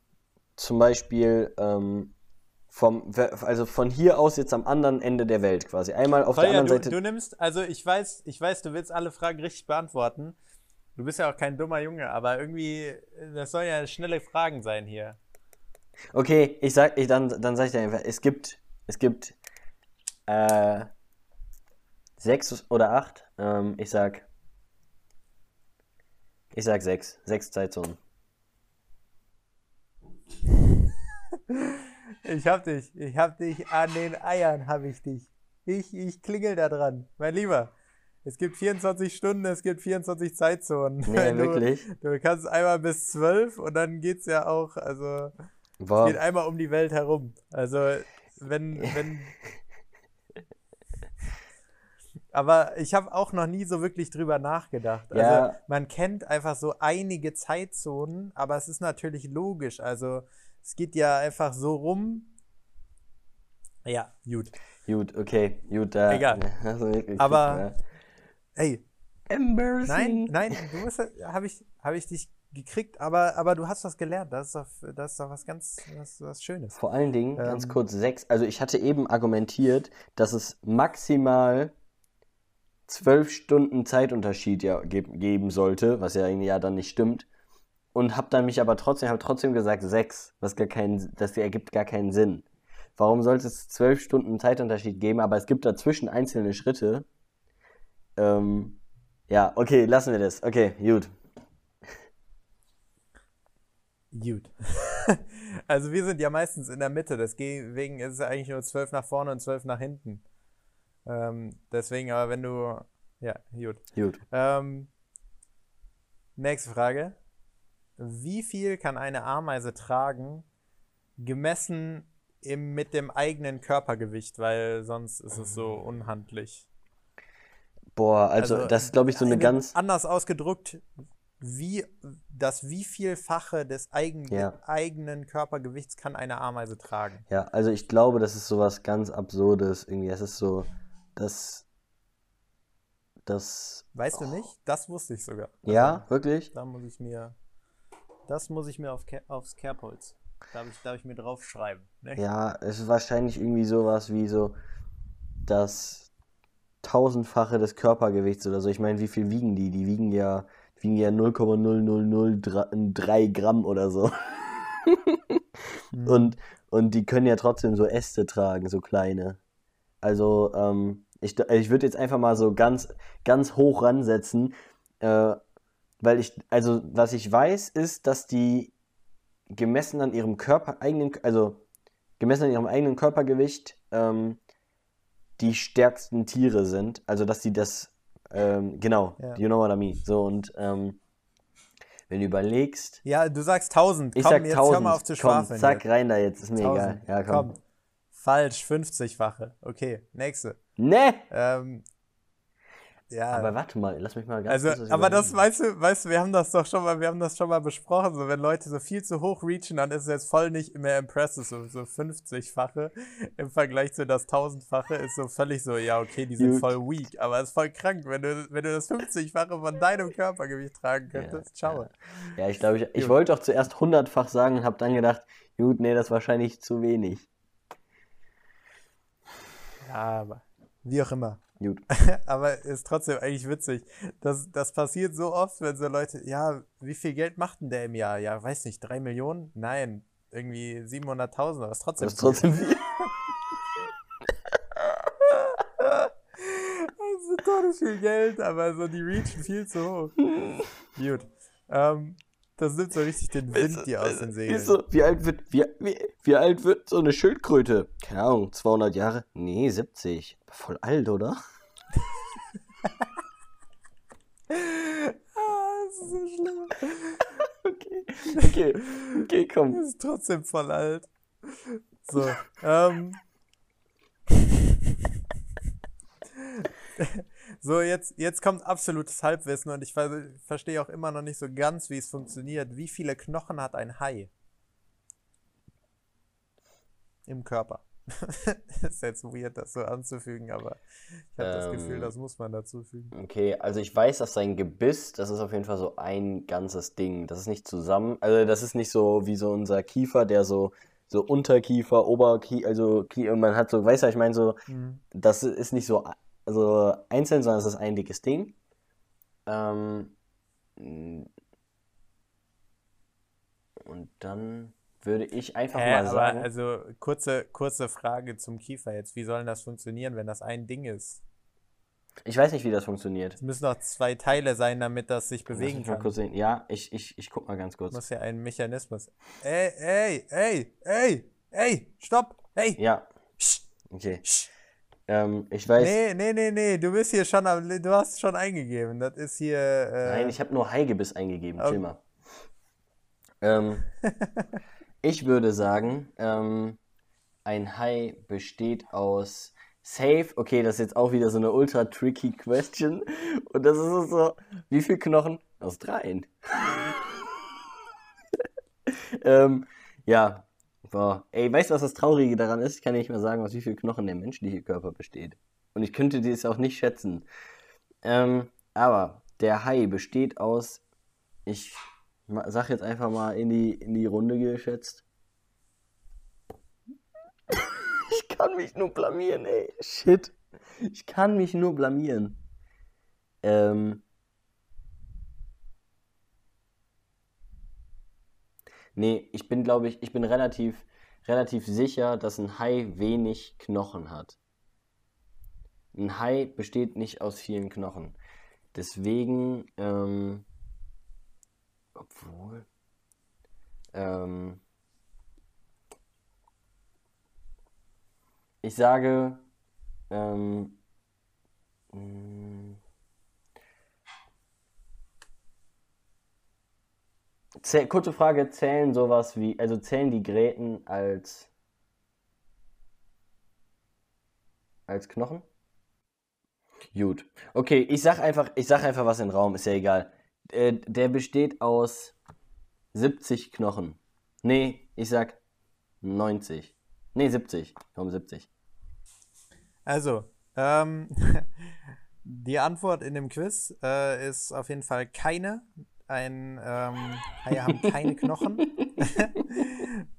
zum Beispiel, ähm, vom, also von hier aus jetzt am anderen Ende der Welt quasi. Einmal auf der Kolja, anderen du, Seite. du nimmst, also ich weiß, ich weiß, du willst alle Fragen richtig beantworten. Du bist ja auch kein dummer Junge, aber irgendwie, das sollen ja schnelle Fragen sein hier. Okay, ich sag, ich, dann, dann sag ich dir einfach, es gibt, es gibt, äh, sechs oder acht, ähm, ich sag, ich sag sechs, sechs Zeitzonen. Ich hab dich, ich hab dich an den Eiern, hab ich dich. Ich, ich klingel da dran. Mein Lieber, es gibt 24 Stunden, es gibt 24 Zeitzonen. Nee, du, wirklich? Du kannst einmal bis 12 und dann geht's ja auch, also, es Boah, geht einmal um die Welt herum. Also, wenn, wenn. Aber ich habe auch noch nie so wirklich drüber nachgedacht. Also, Ja. man kennt einfach so einige Zeitzonen, aber es ist natürlich logisch. Also, es geht ja einfach so rum. Ja, gut. gut, okay, gut, da. Egal. wirklich Aber- Ey. Embarrassing. nein, nein, du musst, habe ich, habe ich dich gekriegt, aber, aber du hast was gelernt. Das ist doch, das ist doch was ganz, was, was Schönes. Vor allen Dingen, ganz Ähm. kurz, sechs. Also ich hatte eben argumentiert, dass es maximal zwölf Stunden Zeitunterschied ja ge geben sollte, was ja irgendwie ja dann nicht stimmt. Und habe dann mich aber trotzdem, habe trotzdem gesagt sechs, was gar keinen, das ergibt gar keinen Sinn. Warum sollte es zwölf Stunden Zeitunterschied geben? Aber es gibt dazwischen einzelne Schritte. Ähm, ja, okay, lassen wir das. Okay, gut. Gut. Also wir sind ja meistens in der Mitte, deswegen ist es eigentlich nur zwölf nach vorne und zwölf nach hinten. Ähm, deswegen, aber wenn du. Ja, gut. Gut. Ähm, nächste Frage. Wie viel kann eine Ameise tragen, gemessen im, mit dem eigenen Körpergewicht, weil sonst ist es so unhandlich. Boah, also, das ist, glaube ich, so eine ganz. Anders ausgedrückt, wie das wievielfache des eigen, Ja. eigenen Körpergewichts kann eine Ameise tragen? Ja, also ich glaube, das ist sowas ganz Absurdes irgendwie. Das ist so, das, das, Weißt du nicht? Das wusste ich sogar. ja, wirklich? Da muss ich mir, das muss ich mir auf, aufs Kerbholz. Darf ich, darf ich mir draufschreiben. Ne? Ja, es ist wahrscheinlich irgendwie sowas wie so das tausendfache des Körpergewichts oder so. Ich meine, wie viel wiegen die? Die wiegen ja, die wiegen ja 0,0003 Gramm oder so. Und, und die können ja trotzdem so Äste tragen, so kleine. Also, ähm, Ich, ich würde jetzt einfach mal so ganz, ganz hoch ransetzen, äh, weil ich, also was ich weiß, ist, dass die gemessen an ihrem Körper eigenen, also gemessen an ihrem eigenen Körpergewicht, ähm, die stärksten Tiere sind. Also dass sie das, ähm, genau, Ja. you know what I mean. So und ähm, wenn du überlegst, Ja, du sagst 1000. ich komm, sag jetzt 1000, hör mal auf zu komm, schwafeln. zack, jetzt. rein da jetzt, ist mir 1000. egal. Ja, komm. Falsch, 50-fache. Okay, nächste. Ne! Ähm, ja. Aber warte mal, lass mich mal ganz Also, kurz aber das, weißt du, weißt du, wir haben das doch schon mal, wir haben das schon mal besprochen, so wenn Leute so viel zu hoch reachen, dann ist es jetzt voll nicht mehr impressive, so, so 50-fache im Vergleich zu das 1000-fache ist so völlig so, ja, okay, die sind Gut. voll weak, aber es ist voll krank, wenn du, wenn du das 50-fache von deinem Körpergewicht tragen könntest, ciao. Ja, ich glaube, ich, ich wollte doch zuerst hundertfach sagen und habe dann gedacht, gut, nee, das ist wahrscheinlich zu wenig. Ja, aber wie auch immer. Gut. Aber ist trotzdem eigentlich witzig. Das, das passiert so oft, wenn so Leute, ja, wie viel Geld macht denn der im Jahr? Ja, weiß nicht, drei Millionen? Nein, irgendwie 700.000, aber ist trotzdem Das ist trotzdem viel. Das ist total viel Geld, aber so die reachen viel zu hoch. Gut. Ähm, das nimmt so richtig den Wind dir aus den Segeln. So, wie, alt wird, wie, wie, wie alt wird so eine Schildkröte? Keine Ahnung, 200 Jahre? Nee, 70. Voll alt, oder? Ah, das ist so schlimm. Okay, okay, okay, komm. Das ist trotzdem voll alt. So, ähm. So, jetzt, jetzt kommt absolutes Halbwissen und ich ver verstehe auch immer noch nicht so ganz, wie es funktioniert. Wie viele Knochen hat ein Hai? Im Körper. ist jetzt weird, das so anzufügen, aber ich habe das Gefühl, Ähm. das muss man dazu fügen. Okay, also ich weiß, dass sein Gebiss, das ist auf jeden Fall so ein ganzes Ding. Das ist nicht zusammen, also das ist nicht so wie so unser Kiefer, der so, so Unterkiefer, Oberkiefer, also man hat so, weißt du, ich meine so, Mhm. das ist nicht so also einzeln, sondern es ist ein dickes Ding. Ähm, und dann würde ich einfach Hä, mal sagen, also kurze, kurze Frage zum Kiefer jetzt. Wie soll denn das funktionieren, wenn das ein Ding ist? ich weiß nicht, wie das funktioniert. Es müssen doch zwei Teile sein, damit das sich Lass bewegen mich mal kann. kurz sehen. Ja, ich, ich, ich guck mal ganz kurz. Muss ja ein Mechanismus. Ey, ey, ey, ey, ey, stopp, ey. Ja, okay. psst. Ähm, ich weiß. Nee, nee, nee, nee, du bist hier schon am, du hast schon eingegeben. Das ist hier. Äh, Nein, ich habe nur Haigebiss eingegeben. Okay. Chill mal. Ähm, ich würde sagen, ähm, ein Hai besteht aus Safe. Okay, das ist jetzt auch wieder so eine ultra tricky Question. Und das ist so, wie viel Knochen? Aus dreien. ähm, ja. Boah. Ey, weißt du, was das Traurige daran ist? Ich kann nicht mehr sagen, aus wie viel Knochen der menschliche Körper besteht. Und ich könnte dies auch nicht schätzen. Ähm, aber der Hai besteht aus, ich sag jetzt einfach mal in die, in die Runde geschätzt. Ich kann mich nur blamieren, ey. Shit. Ich kann mich nur blamieren. Ähm. Nee, ich bin, glaube ich, ich bin relativ, relativ sicher, dass ein Hai wenig Knochen hat. Ein Hai besteht nicht aus vielen Knochen. Deswegen, ähm, obwohl, ähm, ich sage, ähm, mh, zäh- kurze Frage, zählen sowas wie, also zählen die Gräten als, als Knochen? Gut. Okay, ich sag einfach, ich sag einfach was in den Raum, ist ja egal. Äh, der besteht aus 70 Knochen. Nee, ich sag 90. Nee, 70. Komm, 70. Also, ähm, die Antwort in dem Quiz äh, ist auf jeden Fall keine. Ein ähm, Haie haben keine Knochen.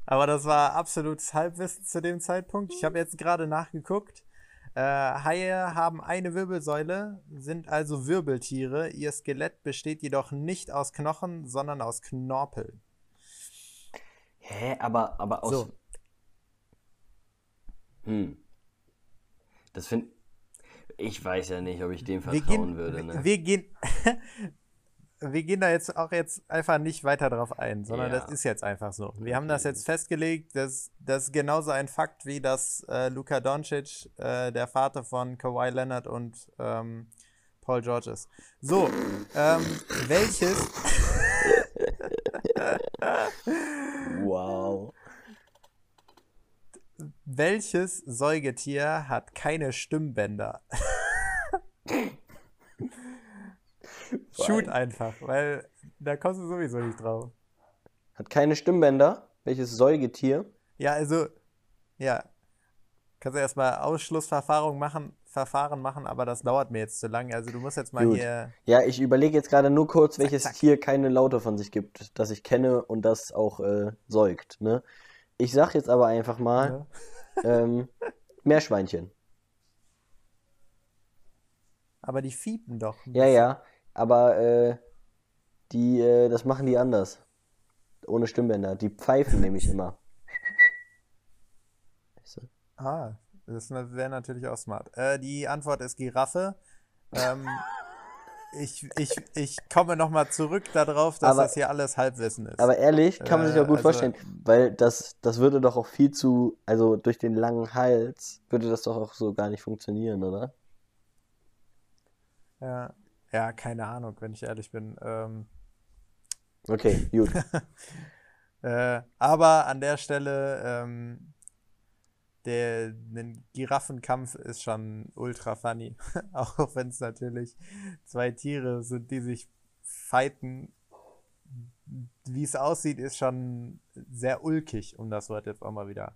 Aber das war absolutes Halbwissen zu dem Zeitpunkt. Ich habe jetzt gerade nachgeguckt. Äh, Haie haben eine Wirbelsäule, sind also Wirbeltiere. Ihr Skelett besteht jedoch nicht aus Knochen, sondern aus Knorpel. Hä, aber, aber aus. So. Hm. Das find. Ich weiß ja nicht, ob ich dem Wir vertrauen gehen, würde, ne? wir gehen, wir gehen da jetzt auch jetzt einfach nicht weiter drauf ein, sondern Ja. das ist jetzt einfach so. Wir haben das jetzt festgelegt, dass das ist genauso ein Fakt wie dass äh, Luka Doncic äh, der Vater von Kawhi Leonard und ähm, Paul George ist. So, ähm, welches Wow. welches Säugetier hat keine Stimmbänder? Shoot einfach, weil da kommst du sowieso nicht drauf. Hat keine Stimmbänder. Welches Säugetier? Ja, also, ja. Kannst du erstmal Ausschlussverfahren machen, Verfahren machen, aber das dauert mir jetzt zu lange. Also du musst jetzt mal Gut. hier. Ja, ich überlege jetzt gerade nur kurz, welches zack. Tier keine Laute von sich gibt, das ich kenne und das auch äh, säugt, ne? Ich sag jetzt aber einfach mal Ne? ähm, Meerschweinchen. Aber die fiepen doch. Ja, ja, aber äh, die, äh, das machen die anders. Ohne Stimmbänder. Die pfeifen nämlich immer. Ah, das wäre natürlich auch smart. Äh, die Antwort ist Giraffe. Ähm, ich, ich, ich komme nochmal zurück darauf, dass Aber- das hier alles Halbwissen ist. Aber ehrlich, kann man sich Äh, gut also- vorstellen, weil das, das würde doch auch viel zu, also durch den langen Hals würde das doch auch so gar nicht funktionieren, oder? ja, ja, keine Ahnung, wenn ich ehrlich bin. Ähm, Okay, gut. Äh, aber an der Stelle, ähm, der ein Giraffenkampf ist schon ultra funny. Auch wenn es natürlich zwei Tiere sind, die sich fighten. Wie es aussieht, ist schon sehr ulkig, um das Wort jetzt auch mal wieder,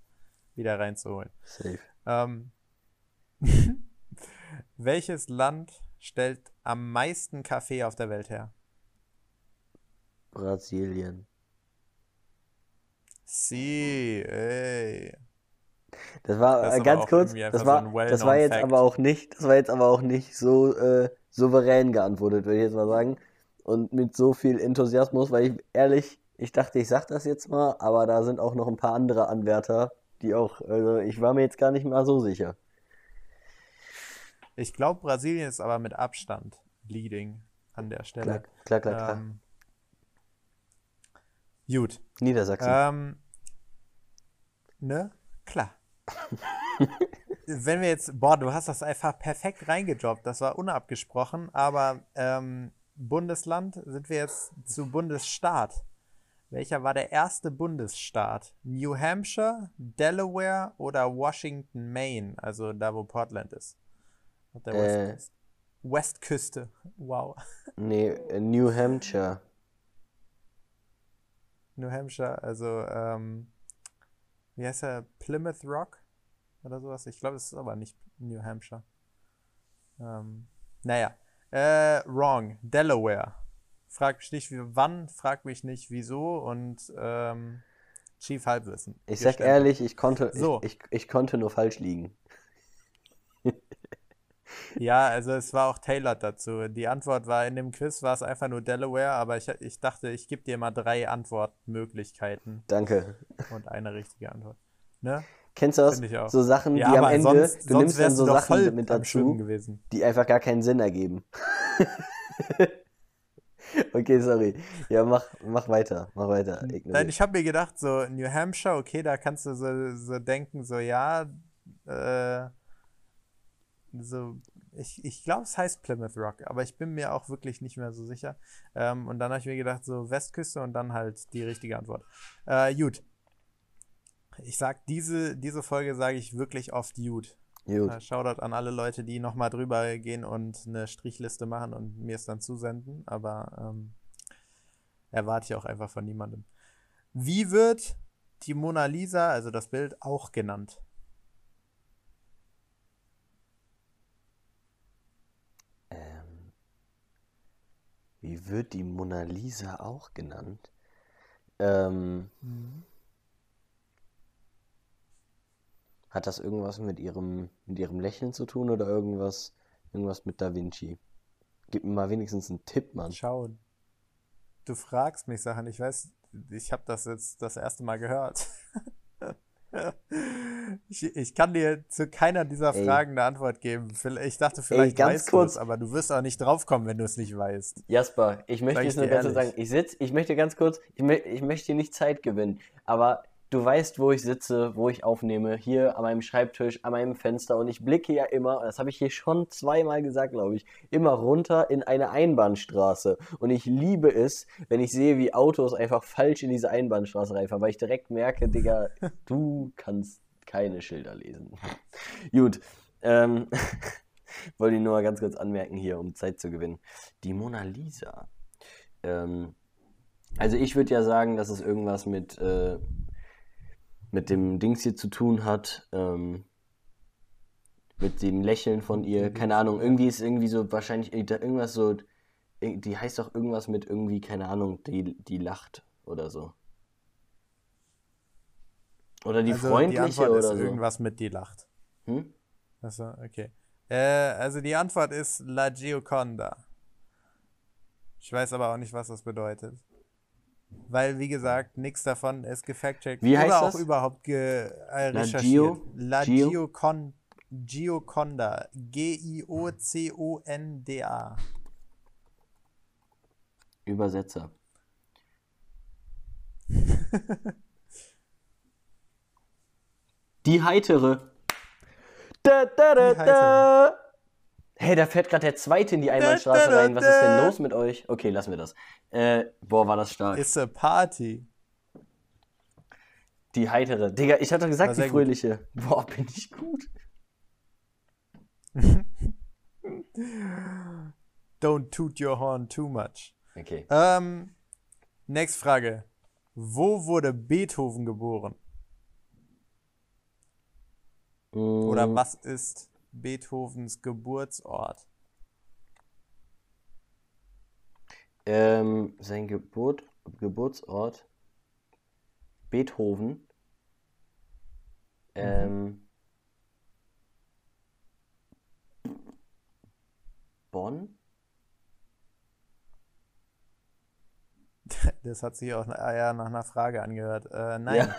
wieder reinzuholen. Safe. Ähm, welches Land stellt am meisten Kaffee auf der Welt her? Brasilien. Sie, ey. Das war Das äh, ganz kurz, das so war, ein das war jetzt fact. aber auch nicht, das war jetzt aber auch nicht so äh, souverän geantwortet, würde ich jetzt mal sagen. Und mit so viel Enthusiasmus, weil ich ehrlich, ich dachte, ich sag das jetzt mal, aber da sind auch noch ein paar andere Anwärter, die auch, also ich war mir jetzt gar nicht mal so sicher. Ich glaube, Brasilien ist aber mit Abstand leading an der Stelle. klar, klar, klar. Ähm, gut. Niedersachsen. Ähm, ne? Klar. Wenn wir jetzt, boah, du hast das einfach perfekt reingedroppt, das war unabgesprochen, aber ähm, Bundesland sind wir jetzt zu Bundesstaat. Welcher war der erste Bundesstaat? New Hampshire, Delaware oder Washington, Maine? Also da, wo Portland ist. Der Äh. Westküste. Westküste. Wow. Nee, äh, New Hampshire. New Hampshire, also, ähm, wie heißt er? Plymouth Rock oder sowas? Ich glaube, es ist aber nicht New Hampshire. Ähm, naja, äh, wrong. Delaware. Frag mich nicht, wie, wann, frag mich nicht, wieso und ähm, Chief Halbwissen. Ich sag ehrlich, ich konnte, So. ich, ich, ich konnte nur falsch liegen. Ja, also es war auch tailored dazu. Die Antwort war, in dem Quiz war es einfach nur Delaware, aber ich, ich dachte, ich gebe dir mal drei Antwortmöglichkeiten Danke. und eine richtige Antwort. Ne? Kennst du das? Ich auch. So Sachen, Ja, die am Ende, sonst, du nimmst dann so Sachen mit dazu, gewesen. die einfach gar keinen Sinn ergeben. Okay, sorry. Ja, mach, mach weiter, mach weiter. Nein, Ignoriere. ich habe mir gedacht, so New Hampshire, okay, da kannst du so, so denken, so ja, äh, so, ich, ich glaube, es heißt Plymouth Rock, aber ich bin mir auch wirklich nicht mehr so sicher. Ähm, und dann habe ich mir gedacht, so Westküste und dann halt die richtige Antwort. Äh, gut. Ich sag, diese, diese Folge sage ich wirklich oft gut. Gut. Äh, Shoutout an alle Leute, die nochmal drüber gehen und eine Strichliste machen und mir es dann zusenden, aber ähm, erwarte ich auch einfach von niemandem. Wie wird die Mona Lisa, also das Bild, auch genannt? Wie wird die Mona Lisa auch genannt? Ähm, hat das irgendwas mit ihrem, mit ihrem Lächeln zu tun oder irgendwas, irgendwas mit Da Vinci? Gib mir mal wenigstens einen Tipp, Mann. Schauen. Du fragst mich Sachen, ich weiß, ich habe das jetzt das erste Mal gehört. Ich, ich kann dir zu keiner dieser Ey. Fragen eine Antwort geben. Ich dachte, vielleicht ganz weißt du es, aber du wirst auch nicht draufkommen, wenn du es nicht weißt. Jasper, ich möchte jetzt nur ganz kurz sagen, ich sitz, ich möchte ganz kurz, ich, ich möchte dir nicht Zeit gewinnen, aber du weißt, wo ich sitze, wo ich aufnehme, hier an meinem Schreibtisch, an meinem Fenster und ich blicke ja immer, das habe ich hier schon zweimal gesagt, glaube ich, immer runter in eine Einbahnstraße und ich liebe es, wenn ich sehe, wie Autos einfach falsch in diese Einbahnstraße reinfahren, weil ich direkt merke, Digga, du kannst keine Schilder lesen. Gut, ähm, wollte ich nur mal ganz kurz anmerken hier, um Zeit zu gewinnen. Die Mona Lisa. Ähm, also ich würde ja sagen, dass es irgendwas mit, äh, mit dem Dings hier zu tun hat. Ähm, mit dem Lächeln von ihr. Keine Ahnung, irgendwie ist irgendwie so wahrscheinlich äh, irgendwas so. äh, Die heißt doch irgendwas mit irgendwie, keine Ahnung, die, die lacht oder so. Oder die also freundliche die Antwort oder ist so. irgendwas mit die lacht. Hm? Achso, okay. Äh, also die Antwort ist La Gioconda. Ich weiß aber auch nicht, was das bedeutet. Weil, wie gesagt, nichts davon ist gefact-checkt Wie heißt oder auch das? überhaupt ge äh, La recherchiert. Gio- La Gio- Giocon Gioconda. G-I-O-C-O-N-D-A. Übersetzer. Die heitere. Da, da, da, Die da. Hey, da fährt gerade der zweite in die Einbahnstraße rein. Was ist denn los mit euch? Okay, lassen wir das. Äh, boah, war das stark. It's a party. Die heitere. Digga, ich hatte gesagt, die sehr gut. fröhliche. Boah, bin ich gut. Don't toot your horn too much. Okay. Ähm, next Frage. Wo wurde Beethoven geboren? Oder Mm, was ist Beethovens Geburtsort? Ähm, sein Geburt, Geburtsort. Beethoven. Ähm. Bonn? Das hat sich auch eher nach einer Frage angehört. Äh, nein. Ja.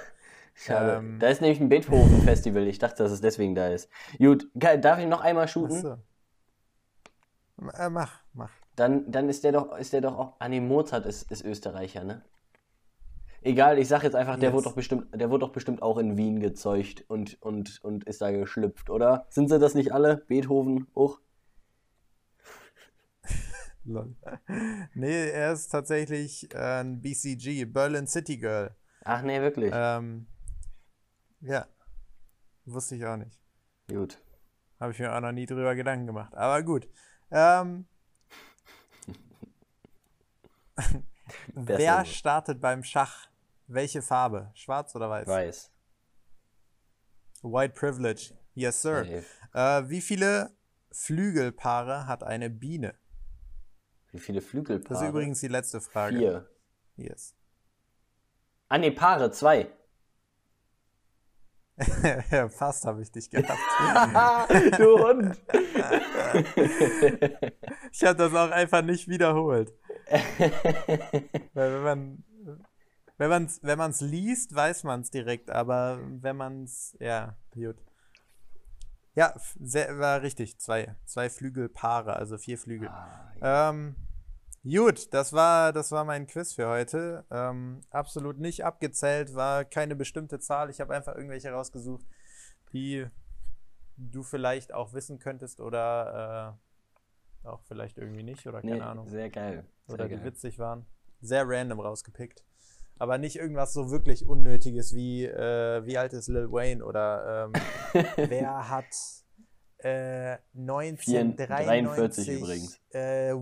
Schade. Ähm. Da ist nämlich ein Beethoven-Festival. Ich dachte, dass es deswegen da ist. Gut, darf ich noch einmal shooten? Äh, mach, mach. Dann, dann ist der doch, ist der doch auch. Ah nee, Mozart ist, ist Österreicher, ne? Egal, ich sag jetzt einfach, der Yes. wurde doch bestimmt, der wurde doch bestimmt auch in Wien gezeugt und, und, und ist da geschlüpft, oder? Sind sie das nicht alle? Beethoven auch? Lol. Nee, er ist tatsächlich äh, ein BCG, Berlin City Girl. Ach nee, wirklich. Ähm, ja. Wusste ich auch nicht. Gut. Habe ich mir auch noch nie drüber Gedanken gemacht. Aber gut. Ähm, wer startet beim Schach? Welche Farbe? Schwarz oder weiß? Weiß. White Privilege. Yes, sir. Safe. Äh, wie viele Flügelpaare hat eine Biene? Wie viele Flügelpaare? Das ist übrigens die letzte Frage. Vier. Yes. Ah nee, Paare, zwei. Ja, fast habe ich dich gehabt. du Hund. Ich habe das auch einfach nicht wiederholt. Weil wenn man wenn man's, wenn man's liest, weiß man es direkt, aber wenn man es, ja, gut. Ja, sehr, war richtig, zwei, zwei Flügelpaare, also vier Flügel. Ah, Ähm, gut, das war, das war mein Quiz für heute. Ähm, absolut nicht abgezählt, war keine bestimmte Zahl. Ich habe einfach irgendwelche rausgesucht, die du vielleicht auch wissen könntest oder äh, auch vielleicht irgendwie nicht oder keine nee, Ahnung. Sehr geil. Sehr Oder die geil. witzig waren. Sehr random rausgepickt. Aber nicht irgendwas so wirklich Unnötiges wie, äh, wie alt ist Lil Wayne oder ähm, wer hat äh, 1943 übrigens. Äh,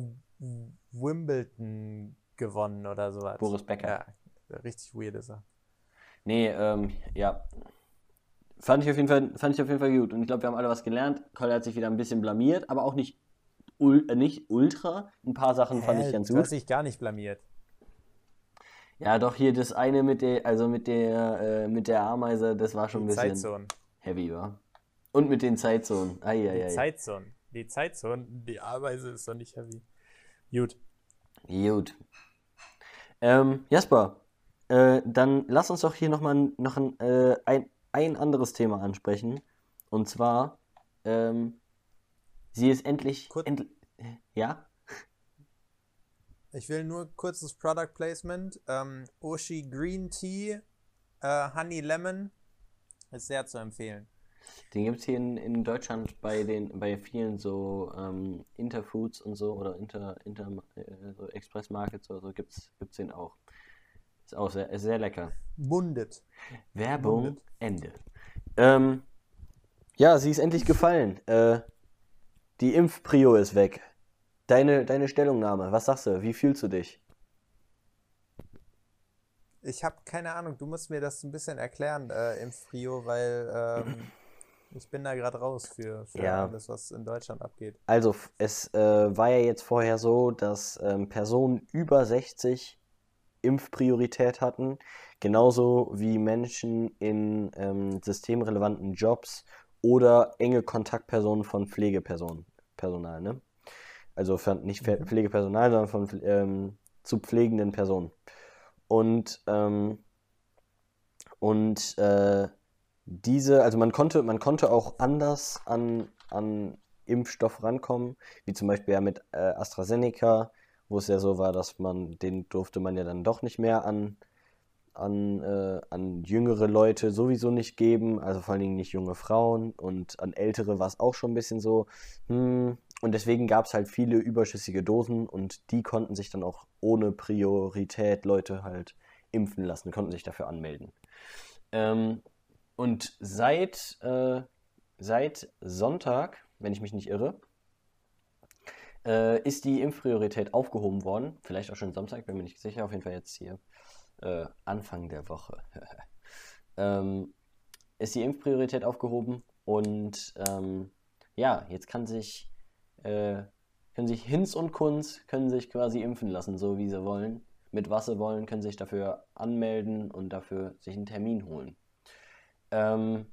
Wimbledon gewonnen oder sowas. Boris Becker. Ja, richtig weird ist er. Nee, ähm, ja. Fand ich auf jeden Fall, fand ich auf jeden Fall gut. Und ich glaube, wir haben alle was gelernt. Kolja hat sich wieder ein bisschen blamiert, aber auch nicht, ul äh, nicht ultra. Ein paar Sachen fand Hä, ich ganz du gut. hast dich gar nicht blamiert. Ja, doch hier das eine mit der, also mit der, äh, mit der Ameise, das war schon ein Die bisschen Zeitzonen. heavy, war. Und mit den Zeitzonen. Die Eieiei. Zeitzonen. Die Zeitzonen, die Ameise ist doch nicht heavy. Gut. Gut. Ähm, Jasper, äh, dann lass uns doch hier nochmal noch ein, äh, ein, ein anderes Thema ansprechen. Und zwar, ähm, sie ist endlich. Kurz- Endl ja? Ich will nur kurzes Product Placement. Ähm, Oshi Green Tea, äh, Honey Lemon ist sehr zu empfehlen. Den gibt es hier in, in Deutschland bei den bei vielen so ähm, Interfoods und so oder Inter, Inter äh, so Express Markets oder so gibt's gibt's den auch. Ist auch sehr, sehr lecker. Bundet. Werbung Mundet. Ende. Ähm, ja, sie ist endlich gefallen. Äh, die Impfprio ist weg. Deine, deine Stellungnahme, was sagst du? Wie fühlst du dich? Ich habe keine Ahnung, du musst mir das ein bisschen erklären äh, im Frio, weil ähm, ich bin da gerade raus für, für Ja. alles, was in Deutschland abgeht. Also, es äh, war ja jetzt vorher so, dass ähm, Personen über 60 Impfpriorität hatten, genauso wie Menschen in ähm, systemrelevanten Jobs oder enge Kontaktpersonen von Pflegepersonen, Personal, ne? Also von, nicht Mhm. Pflegepersonal, sondern von ähm, zu pflegenden Personen. Und, ähm, und äh, diese, also man konnte, man konnte auch anders an, an Impfstoff rankommen, wie zum Beispiel ja mit äh, AstraZeneca, wo es ja so war, dass man, den durfte man ja dann doch nicht mehr an, an, äh, an jüngere Leute sowieso nicht geben, also vor allen Dingen nicht junge Frauen und an ältere war es auch schon ein bisschen so. Hm, und deswegen gab es halt viele überschüssige Dosen und die konnten sich dann auch ohne Priorität Leute halt impfen lassen, konnten sich dafür anmelden. Ähm, und seit, äh, seit Sonntag, wenn ich mich nicht irre, äh, ist die Impfpriorität aufgehoben worden. Vielleicht auch schon Samstag, bin mir nicht sicher. Auf jeden Fall jetzt hier äh, Anfang der Woche. ähm, ist die Impfpriorität aufgehoben und ähm, ja, jetzt kann sich, äh, können sich Hinz und Kunz können sich quasi impfen lassen, so wie sie wollen. Mit was sie wollen, können sich dafür anmelden und dafür sich einen Termin holen. Ähm,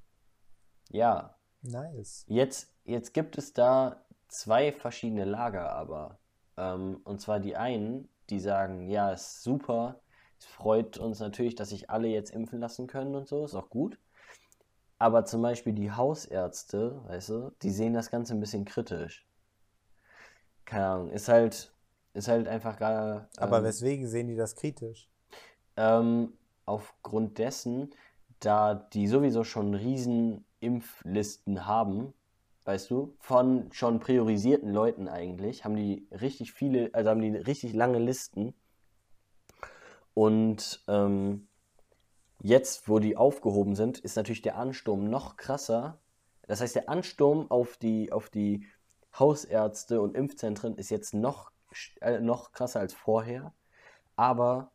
ja, Nice. Jetzt, jetzt gibt es da zwei verschiedene Lager aber. Ähm, und zwar die einen, die sagen, ja, ist super, es freut uns natürlich, dass sich alle jetzt impfen lassen können und so, ist auch gut. Aber zum Beispiel die Hausärzte, weißt du, die sehen das Ganze ein bisschen kritisch. Keine Ahnung, ist halt, ist halt einfach gar. Aber ähm, weswegen sehen die das kritisch? ähm, aufgrund dessen, da die sowieso schon riesen Impflisten haben, weißt du, von schon priorisierten Leuten eigentlich, haben die richtig viele, also haben die richtig lange Listen. Und ähm, jetzt, wo die aufgehoben sind, ist natürlich der Ansturm noch krasser. Das heißt, der Ansturm auf die, auf die Hausärzte und Impfzentren ist jetzt noch, äh, noch krasser als vorher. Aber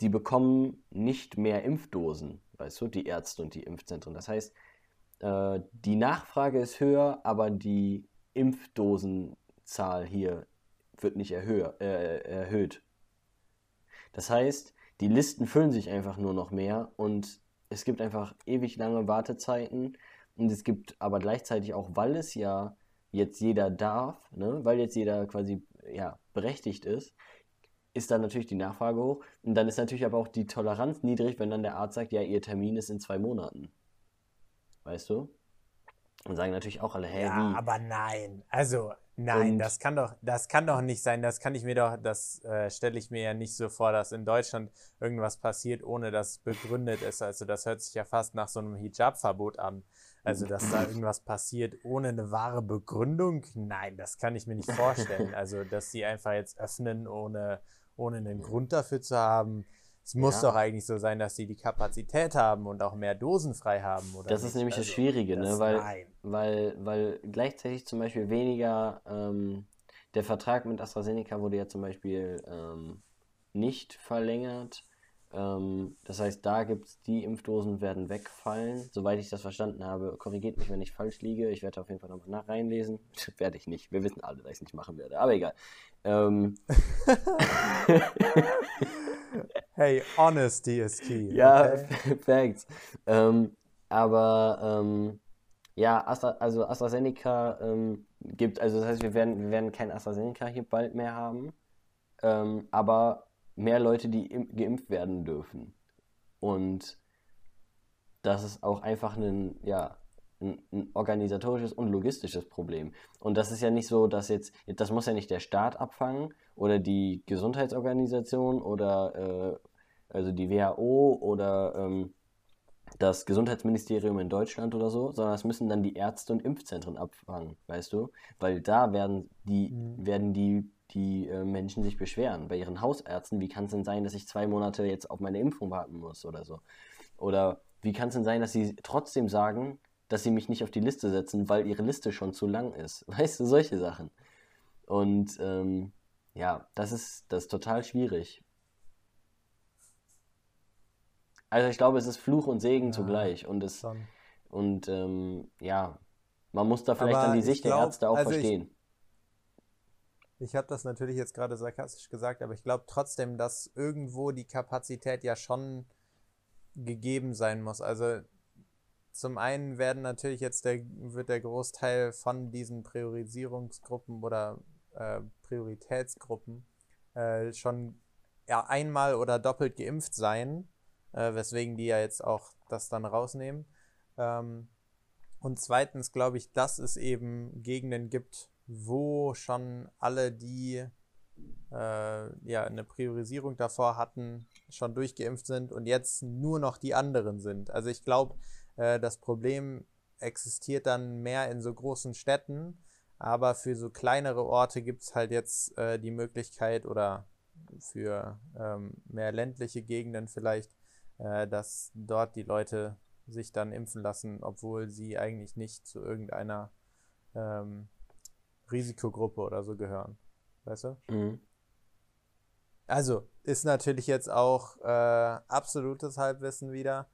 die bekommen nicht mehr Impfdosen, weißt du, die Ärzte und die Impfzentren. Das heißt, äh, die Nachfrage ist höher, aber die Impfdosenzahl hier wird nicht erhöh äh, erhöht. Das heißt, die Listen füllen sich einfach nur noch mehr und es gibt einfach ewig lange Wartezeiten und es gibt aber gleichzeitig auch, weil es ja jetzt jeder darf, ne, weil jetzt jeder quasi ja, berechtigt ist, ist dann natürlich die Nachfrage hoch und dann ist natürlich aber auch die Toleranz niedrig, wenn dann der Arzt sagt, ja, ihr Termin ist in zwei Monaten. Weißt du? Und sagen natürlich auch alle, hä, Ja, wie? aber nein. Also, nein, Und- das kann doch, das kann doch nicht sein. Das kann ich mir doch, das äh, stelle ich mir ja nicht so vor, dass in Deutschland irgendwas passiert, ohne dass begründet ist. Also, das hört sich ja fast nach so einem Hijab-Verbot an. Also, dass da irgendwas passiert ohne eine wahre Begründung? Nein, das kann ich mir nicht vorstellen. Also, dass sie einfach jetzt öffnen, ohne, ohne einen Grund dafür zu haben. Es muss Ja. doch eigentlich so sein, dass sie die Kapazität haben und auch mehr Dosen frei haben, oder Das ist nicht? nämlich das Also, Schwierige, ne? das- Weil, Nein. weil, weil gleichzeitig zum Beispiel weniger, ähm, der Vertrag mit AstraZeneca wurde ja zum Beispiel ähm, nicht verlängert. Ähm, das heißt, da gibt es, die Impfdosen werden wegfallen. Soweit ich das verstanden habe, korrigiert mich, wenn ich falsch liege. Ich werde auf jeden Fall nochmal nach reinlesen. werde ich nicht. Wir wissen alle, dass ich es nicht machen werde. Aber egal. Ähm, Hey, honesty is key. Ja, okay? Facts. Ähm, aber ähm, ja, Astra, also AstraZeneca ähm, gibt, also das heißt, wir werden, wir werden kein AstraZeneca hier bald mehr haben, ähm, aber mehr Leute, die im, geimpft werden dürfen. Und das ist auch einfach ein, ja, ein, ein, organisatorisches und logistisches Problem. Und das ist ja nicht so, dass jetzt, das muss ja nicht der Staat abfangen oder die Gesundheitsorganisation oder äh, also die WHO oder ähm, das Gesundheitsministerium in Deutschland oder so, sondern es müssen dann die Ärzte und Impfzentren abfangen, weißt du? Weil da werden die, mhm. werden die, die äh, Menschen sich beschweren. Bei ihren Hausärzten, wie kann es denn sein, dass ich zwei Monate jetzt auf meine Impfung warten muss oder so? Oder wie kann es denn sein, dass sie trotzdem sagen, dass sie mich nicht auf die Liste setzen, weil ihre Liste schon zu lang ist? Weißt du, solche Sachen. Und ähm, ja, das ist, das ist total schwierig. Also ich glaube, es ist Fluch und Segen ja, zugleich. Und es schon. und ähm, ja, man muss da vielleicht dann die Sicht glaub, der Ärzte auch also verstehen. Ich, ich habe das natürlich jetzt gerade sarkastisch gesagt, aber ich glaube trotzdem, dass irgendwo die Kapazität ja schon gegeben sein muss. Also zum einen werden natürlich jetzt der, wird der Großteil von diesen Priorisierungsgruppen oder äh, Prioritätsgruppen äh, schon ja, einmal oder doppelt geimpft sein äh, weswegen die ja jetzt auch das dann rausnehmen. Ähm, und zweitens glaube ich, dass es eben Gegenden gibt, wo schon alle, die äh, ja eine Priorisierung davor hatten, schon durchgeimpft sind und jetzt nur noch die anderen sind. Also ich glaube, äh, das Problem existiert dann mehr in so großen Städten, aber für so kleinere Orte gibt es halt jetzt äh, die Möglichkeit oder für ähm, mehr ländliche Gegenden vielleicht äh, dass dort die Leute sich dann impfen lassen, obwohl sie eigentlich nicht zu irgendeiner ähm, Risikogruppe oder so gehören. Weißt du? Mhm. Also, ist natürlich jetzt auch äh, absolutes Halbwissen wieder.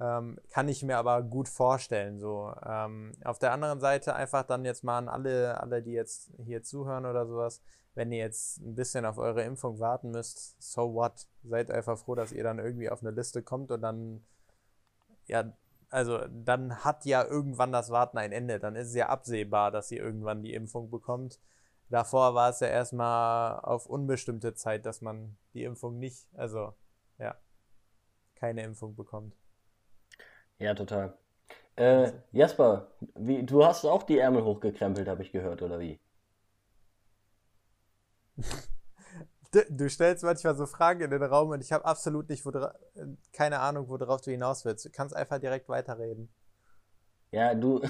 Ähm, kann ich mir aber gut vorstellen. So. Ähm, auf der anderen Seite einfach dann jetzt mal an alle, alle, die jetzt hier zuhören oder sowas, wenn ihr jetzt ein bisschen auf eure Impfung warten müsst, so what? Seid einfach froh, dass ihr dann irgendwie auf eine Liste kommt und dann, ja, also dann hat ja irgendwann das Warten ein Ende. Dann ist es ja absehbar, dass ihr irgendwann die Impfung bekommt. Davor war es ja erstmal auf unbestimmte Zeit, dass man die Impfung nicht, also ja, keine Impfung bekommt. Ja, total. Äh, Jasper, wie, du hast auch die Ärmel hochgekrempelt, habe ich gehört, oder wie? Du stellst manchmal so Fragen in den Raum und ich habe absolut nicht, keine Ahnung, worauf du hinaus willst. Du kannst einfach direkt weiterreden. Ja, du,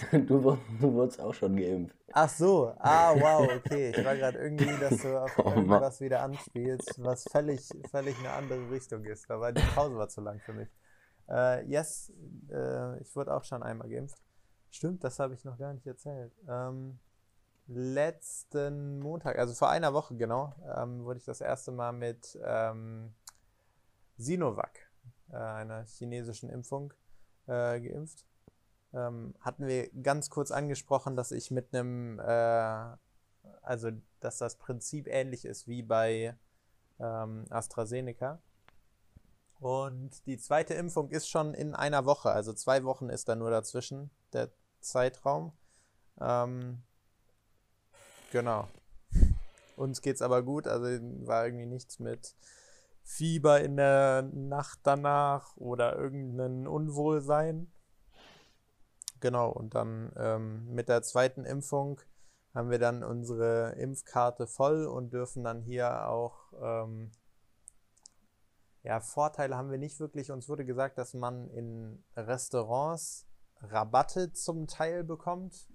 du, du wurdest auch schon geimpft. Ach so, ah, wow, okay. Ich war gerade irgendwie, dass du auf oh, irgendwas wieder anspielst, was völlig, völlig eine andere Richtung ist. Aber die Pause war zu lang für mich. Äh, yes, äh, ich wurde auch schon einmal geimpft. Stimmt, das habe ich noch gar nicht erzählt. Ähm, letzten Montag, also vor einer Woche genau, ähm, wurde ich das erste Mal mit ähm, Sinovac, äh, einer chinesischen Impfung, äh, geimpft. Ähm, hatten wir ganz kurz angesprochen, dass ich mit einem, äh, also dass das Prinzip ähnlich ist wie bei ähm, AstraZeneca. Und die zweite Impfung ist schon in einer Woche, also zwei Wochen ist da nur dazwischen der Zeitraum. Ähm, Genau. Uns geht's aber gut, also war irgendwie nichts mit Fieber in der Nacht danach oder irgendein Unwohlsein. Genau, und dann ähm, mit der zweiten Impfung haben wir dann unsere Impfkarte voll und dürfen dann hier auch, ähm, ja, Vorteile haben wir nicht wirklich. Uns wurde gesagt, dass man in Restaurants Rabatte zum Teil bekommt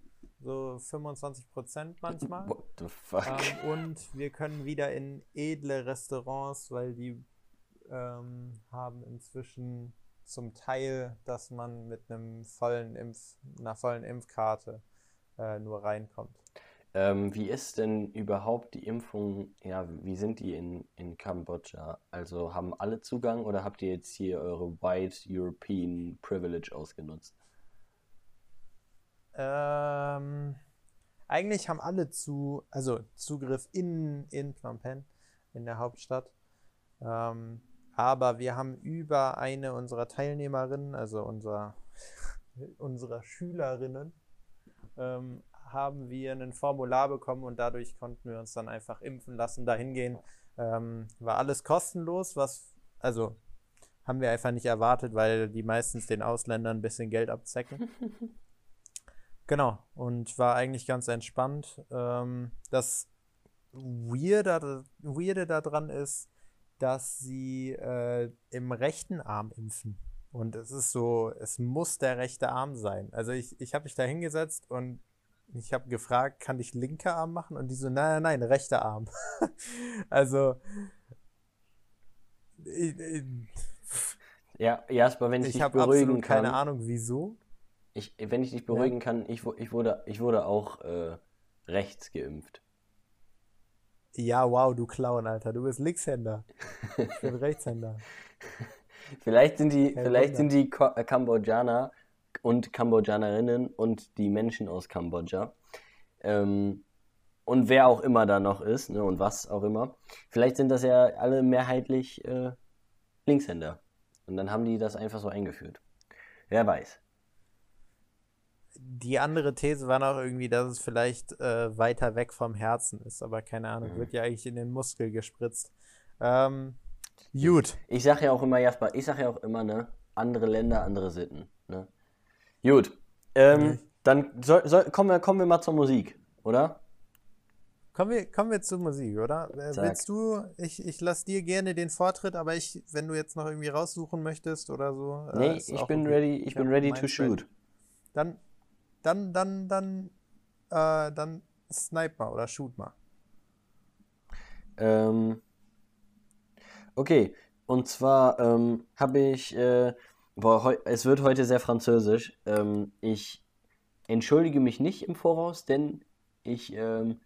so 25 Prozent manchmal. What the fuck? Ähm, und wir können wieder in edle Restaurants, weil die ähm, haben inzwischen zum Teil, dass man mit einem vollen Impf, einer vollen Impfkarte äh, nur reinkommt. Ähm, wie ist denn überhaupt die Impfung, ja, wie sind die in, in Kambodscha? Also haben alle Zugang oder habt ihr jetzt hier eure White European Privilege ausgenutzt? Ähm, eigentlich haben alle zu, also Zugriff in, in Phnom Penh, in der Hauptstadt. Ähm, aber wir haben über eine unserer Teilnehmerinnen, also unserer, unserer Schülerinnen, ähm, haben wir ein Formular bekommen und dadurch konnten wir uns dann einfach impfen lassen, dahin gehen. Ähm, war alles kostenlos, was, also haben wir einfach nicht erwartet, weil die meistens den Ausländern ein bisschen Geld abzecken. genau, und war eigentlich ganz entspannt. Ähm, das Weirde, Weirde daran ist, dass sie äh, im rechten Arm impfen. Und es ist so, es muss der rechte Arm sein. Also ich, ich habe mich da hingesetzt und ich habe gefragt, kann ich linker Arm machen? Und die so, nein, nein, nein, rechter Arm. also. Ich, ich, ja, Jasper, wenn ich, ich dich beruhigen kann. keine Ahnung, wieso. Ich, wenn ich dich beruhigen ja. kann, ich, ich, wurde, ich wurde auch äh, rechts geimpft. Ja, wow, du Clown, Alter. Du bist Linkshänder. Ich bin Rechtshänder. vielleicht sind die, vielleicht sind die Ko Kambodschaner und Kambodschanerinnen und die Menschen aus Kambodscha. Ähm, und wer auch immer da noch ist, ne, und was auch immer. Vielleicht sind das ja alle mehrheitlich äh, Linkshänder. Und dann haben die das einfach so eingeführt. Wer weiß. Die andere These war noch irgendwie, dass es vielleicht äh, weiter weg vom Herzen ist, aber keine Ahnung, mhm. wird ja eigentlich in den Muskel gespritzt. Ähm, gut. Ich sage ja auch immer, Jasper, ich sage ja auch immer, ne, andere Länder, andere Sitten. Ne? Gut. Ähm, okay. Dann soll, soll, kommen, wir, kommen wir mal zur Musik, oder? Kommen wir, kommen wir zur Musik, oder? Äh, willst du, ich, ich lasse dir gerne den Vortritt, aber ich, wenn du jetzt noch irgendwie raussuchen möchtest oder so. Äh, nee, ich bin okay. ready, ich, ich bin ready to shoot. Dann, dann, dann, dann, äh, dann snipe mal oder shoot mal. Ähm, okay, und zwar ähm, habe ich äh, Boah, es wird heute sehr französisch. Ähm, ich entschuldige mich nicht im Voraus, denn ich, ähm,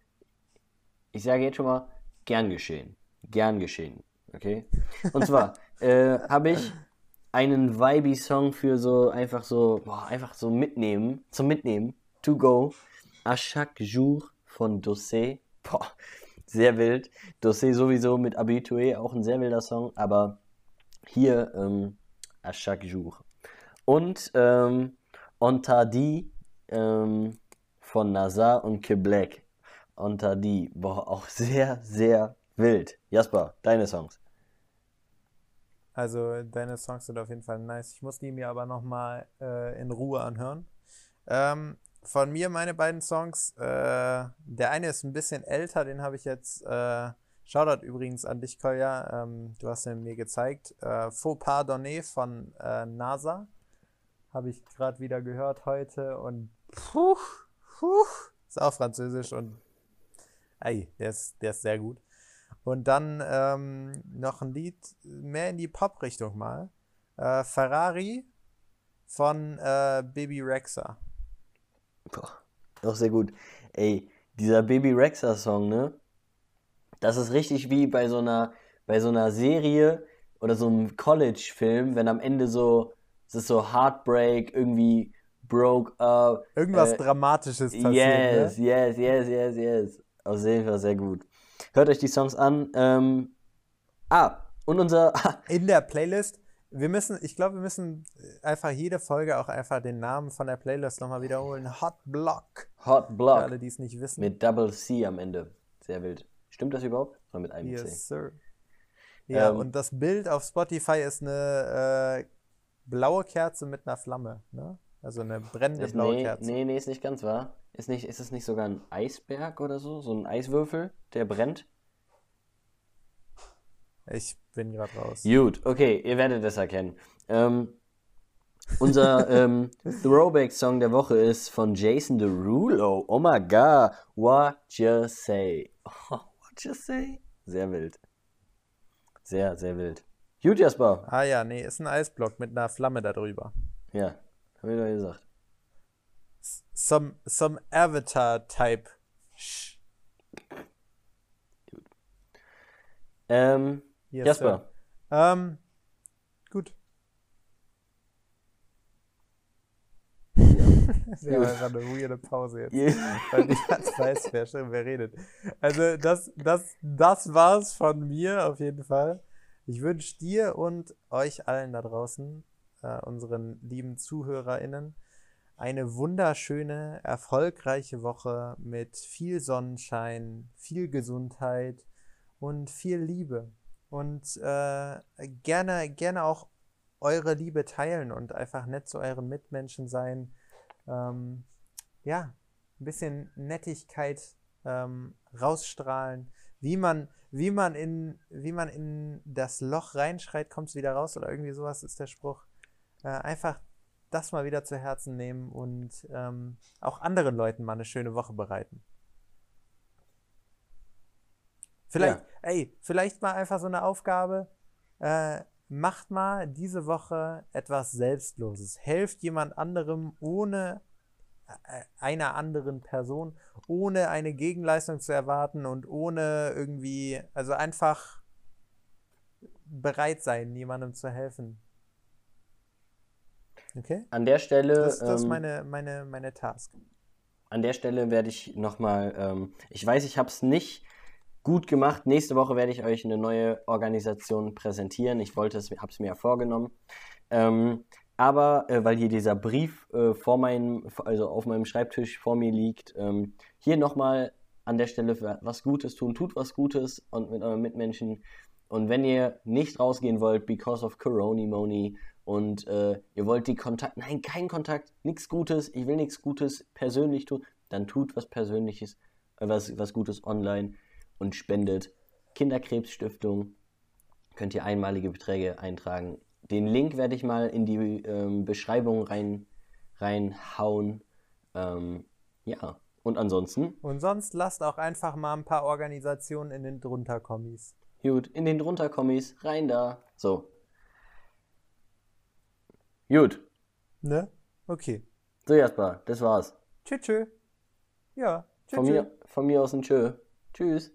ich sage jetzt schon mal, gern geschehen. Gern geschehen. Okay? Und zwar äh, habe ich einen Vibey-Song für so einfach so, boah, einfach so mitnehmen, zum Mitnehmen, to go, à chaque jour von Dossé. Boah, sehr wild. Dossé sowieso mit Habitué, auch ein sehr wilder Song, aber hier ähm, à chaque jour. Und ähm, Ontadi ähm, von Nazar und Keblek. Ontadi, boah, auch sehr, sehr wild. Jasper, deine Songs. Also deine Songs sind auf jeden Fall nice. Ich muss die mir aber nochmal äh, in Ruhe anhören. Ähm, von mir meine beiden Songs. Äh, der eine ist ein bisschen älter, den habe ich jetzt äh, Shoutout übrigens an dich, Kolja. Ähm, du hast ihn mir gezeigt. Äh, Faux Pardonné von äh, NASA. Habe ich gerade wieder gehört heute. Und puh, puh, ist auch französisch und ey, der ist, der ist sehr gut. Und dann ähm, noch ein Lied mehr in die Pop-Richtung mal. Äh, Ferrari von äh, Baby Rexa. Boah, auch sehr gut. Ey, dieser Baby Rexa-Song, ne? Das ist richtig wie bei so einer, bei so einer Serie oder so einem College-Film, wenn am Ende so, es ist so Heartbreak, irgendwie broke up. Irgendwas äh, Dramatisches passiert. Yes, ne? yes, yes, yes, yes. Auf jeden Fall sehr gut. Hört euch die Songs an. Ähm, ah, und unser. In der Playlist. Wir müssen, ich glaube, wir müssen einfach jede Folge auch einfach den Namen von der Playlist nochmal wiederholen. Hot Block. Hot Block. Für alle, die es nicht wissen. Mit Double C am Ende. Sehr wild. Stimmt das überhaupt? Oder mit einem yes, C? Sir. Ja, ähm, und das Bild auf Spotify ist eine äh, blaue Kerze mit einer Flamme, ne? Also eine brennende ist, blaue nee, Kerze. Nee, nee, ist nicht ganz wahr. Ist, nicht, ist es nicht sogar ein Eisberg oder so? So ein Eiswürfel, der brennt? Ich bin gerade raus. Gut, okay, ihr werdet es erkennen. Ähm, unser ähm, Throwback-Song der Woche ist von Jason Derulo. Oh my god, what you say? Oh, just say? Sehr wild. Sehr, sehr wild. Gut, Jasper. Ah ja, nee, ist ein Eisblock mit einer Flamme darüber. Ja, hab ich doch gesagt. Some, some Avatar-Type. Gut. Ähm, yes, Jasper. Ähm, gut. Das wäre einfach eine weirde Pause jetzt. Yeah. Weil ich weiß, wer schon wer redet. Also das, das, das war's von mir auf jeden Fall. Ich wünsche dir und euch allen da draußen, äh, unseren lieben ZuhörerInnen, eine wunderschöne, erfolgreiche Woche mit viel Sonnenschein, viel Gesundheit und viel Liebe. Und äh, gerne, gerne auch eure Liebe teilen und einfach nett zu euren Mitmenschen sein. Ähm, ja, ein bisschen Nettigkeit ähm, rausstrahlen. Wie man, wie, man in, wie man in das Loch reinschreit, kommt es wieder raus oder irgendwie sowas ist der Spruch. Äh, einfach das mal wieder zu Herzen nehmen und ähm, auch anderen Leuten mal eine schöne Woche bereiten. Vielleicht, ja. ey, vielleicht mal einfach so eine Aufgabe. Äh, macht mal diese Woche etwas Selbstloses. Helft jemand anderem ohne äh, einer anderen Person, ohne eine Gegenleistung zu erwarten und ohne irgendwie, also einfach bereit sein, jemandem zu helfen. Okay? An der Stelle. Das, das ähm, ist meine, meine, meine Task. An der Stelle werde ich nochmal, ähm, ich weiß, ich habe es nicht gut gemacht. Nächste Woche werde ich euch eine neue Organisation präsentieren. Ich wollte es, habe es mir ja vorgenommen. Ähm, aber äh, weil hier dieser Brief äh, vor meinem, also auf meinem Schreibtisch vor mir liegt, ähm, hier nochmal an der Stelle was Gutes tun, tut was Gutes und mit euren Mitmenschen. Und wenn ihr nicht rausgehen wollt, because of Corona Money und äh, ihr wollt die Kontakt, nein, kein Kontakt, nichts Gutes, ich will nichts Gutes persönlich tun, dann tut was Persönliches, äh, was, was Gutes online und spendet. Kinderkrebsstiftung könnt ihr einmalige Beträge eintragen. Den Link werde ich mal in die ähm, Beschreibung rein, reinhauen. Ähm, ja, und ansonsten. Und sonst lasst auch einfach mal ein paar Organisationen in den Drunterkommis. Gut, in den Drunterkommis, rein da. So. Gut. Ne? Okay. So, Jasper, das war's. Tschüss. tschö. Ja. Tschüss. Von, mir, von mir aus ein Tschö. Tschüss.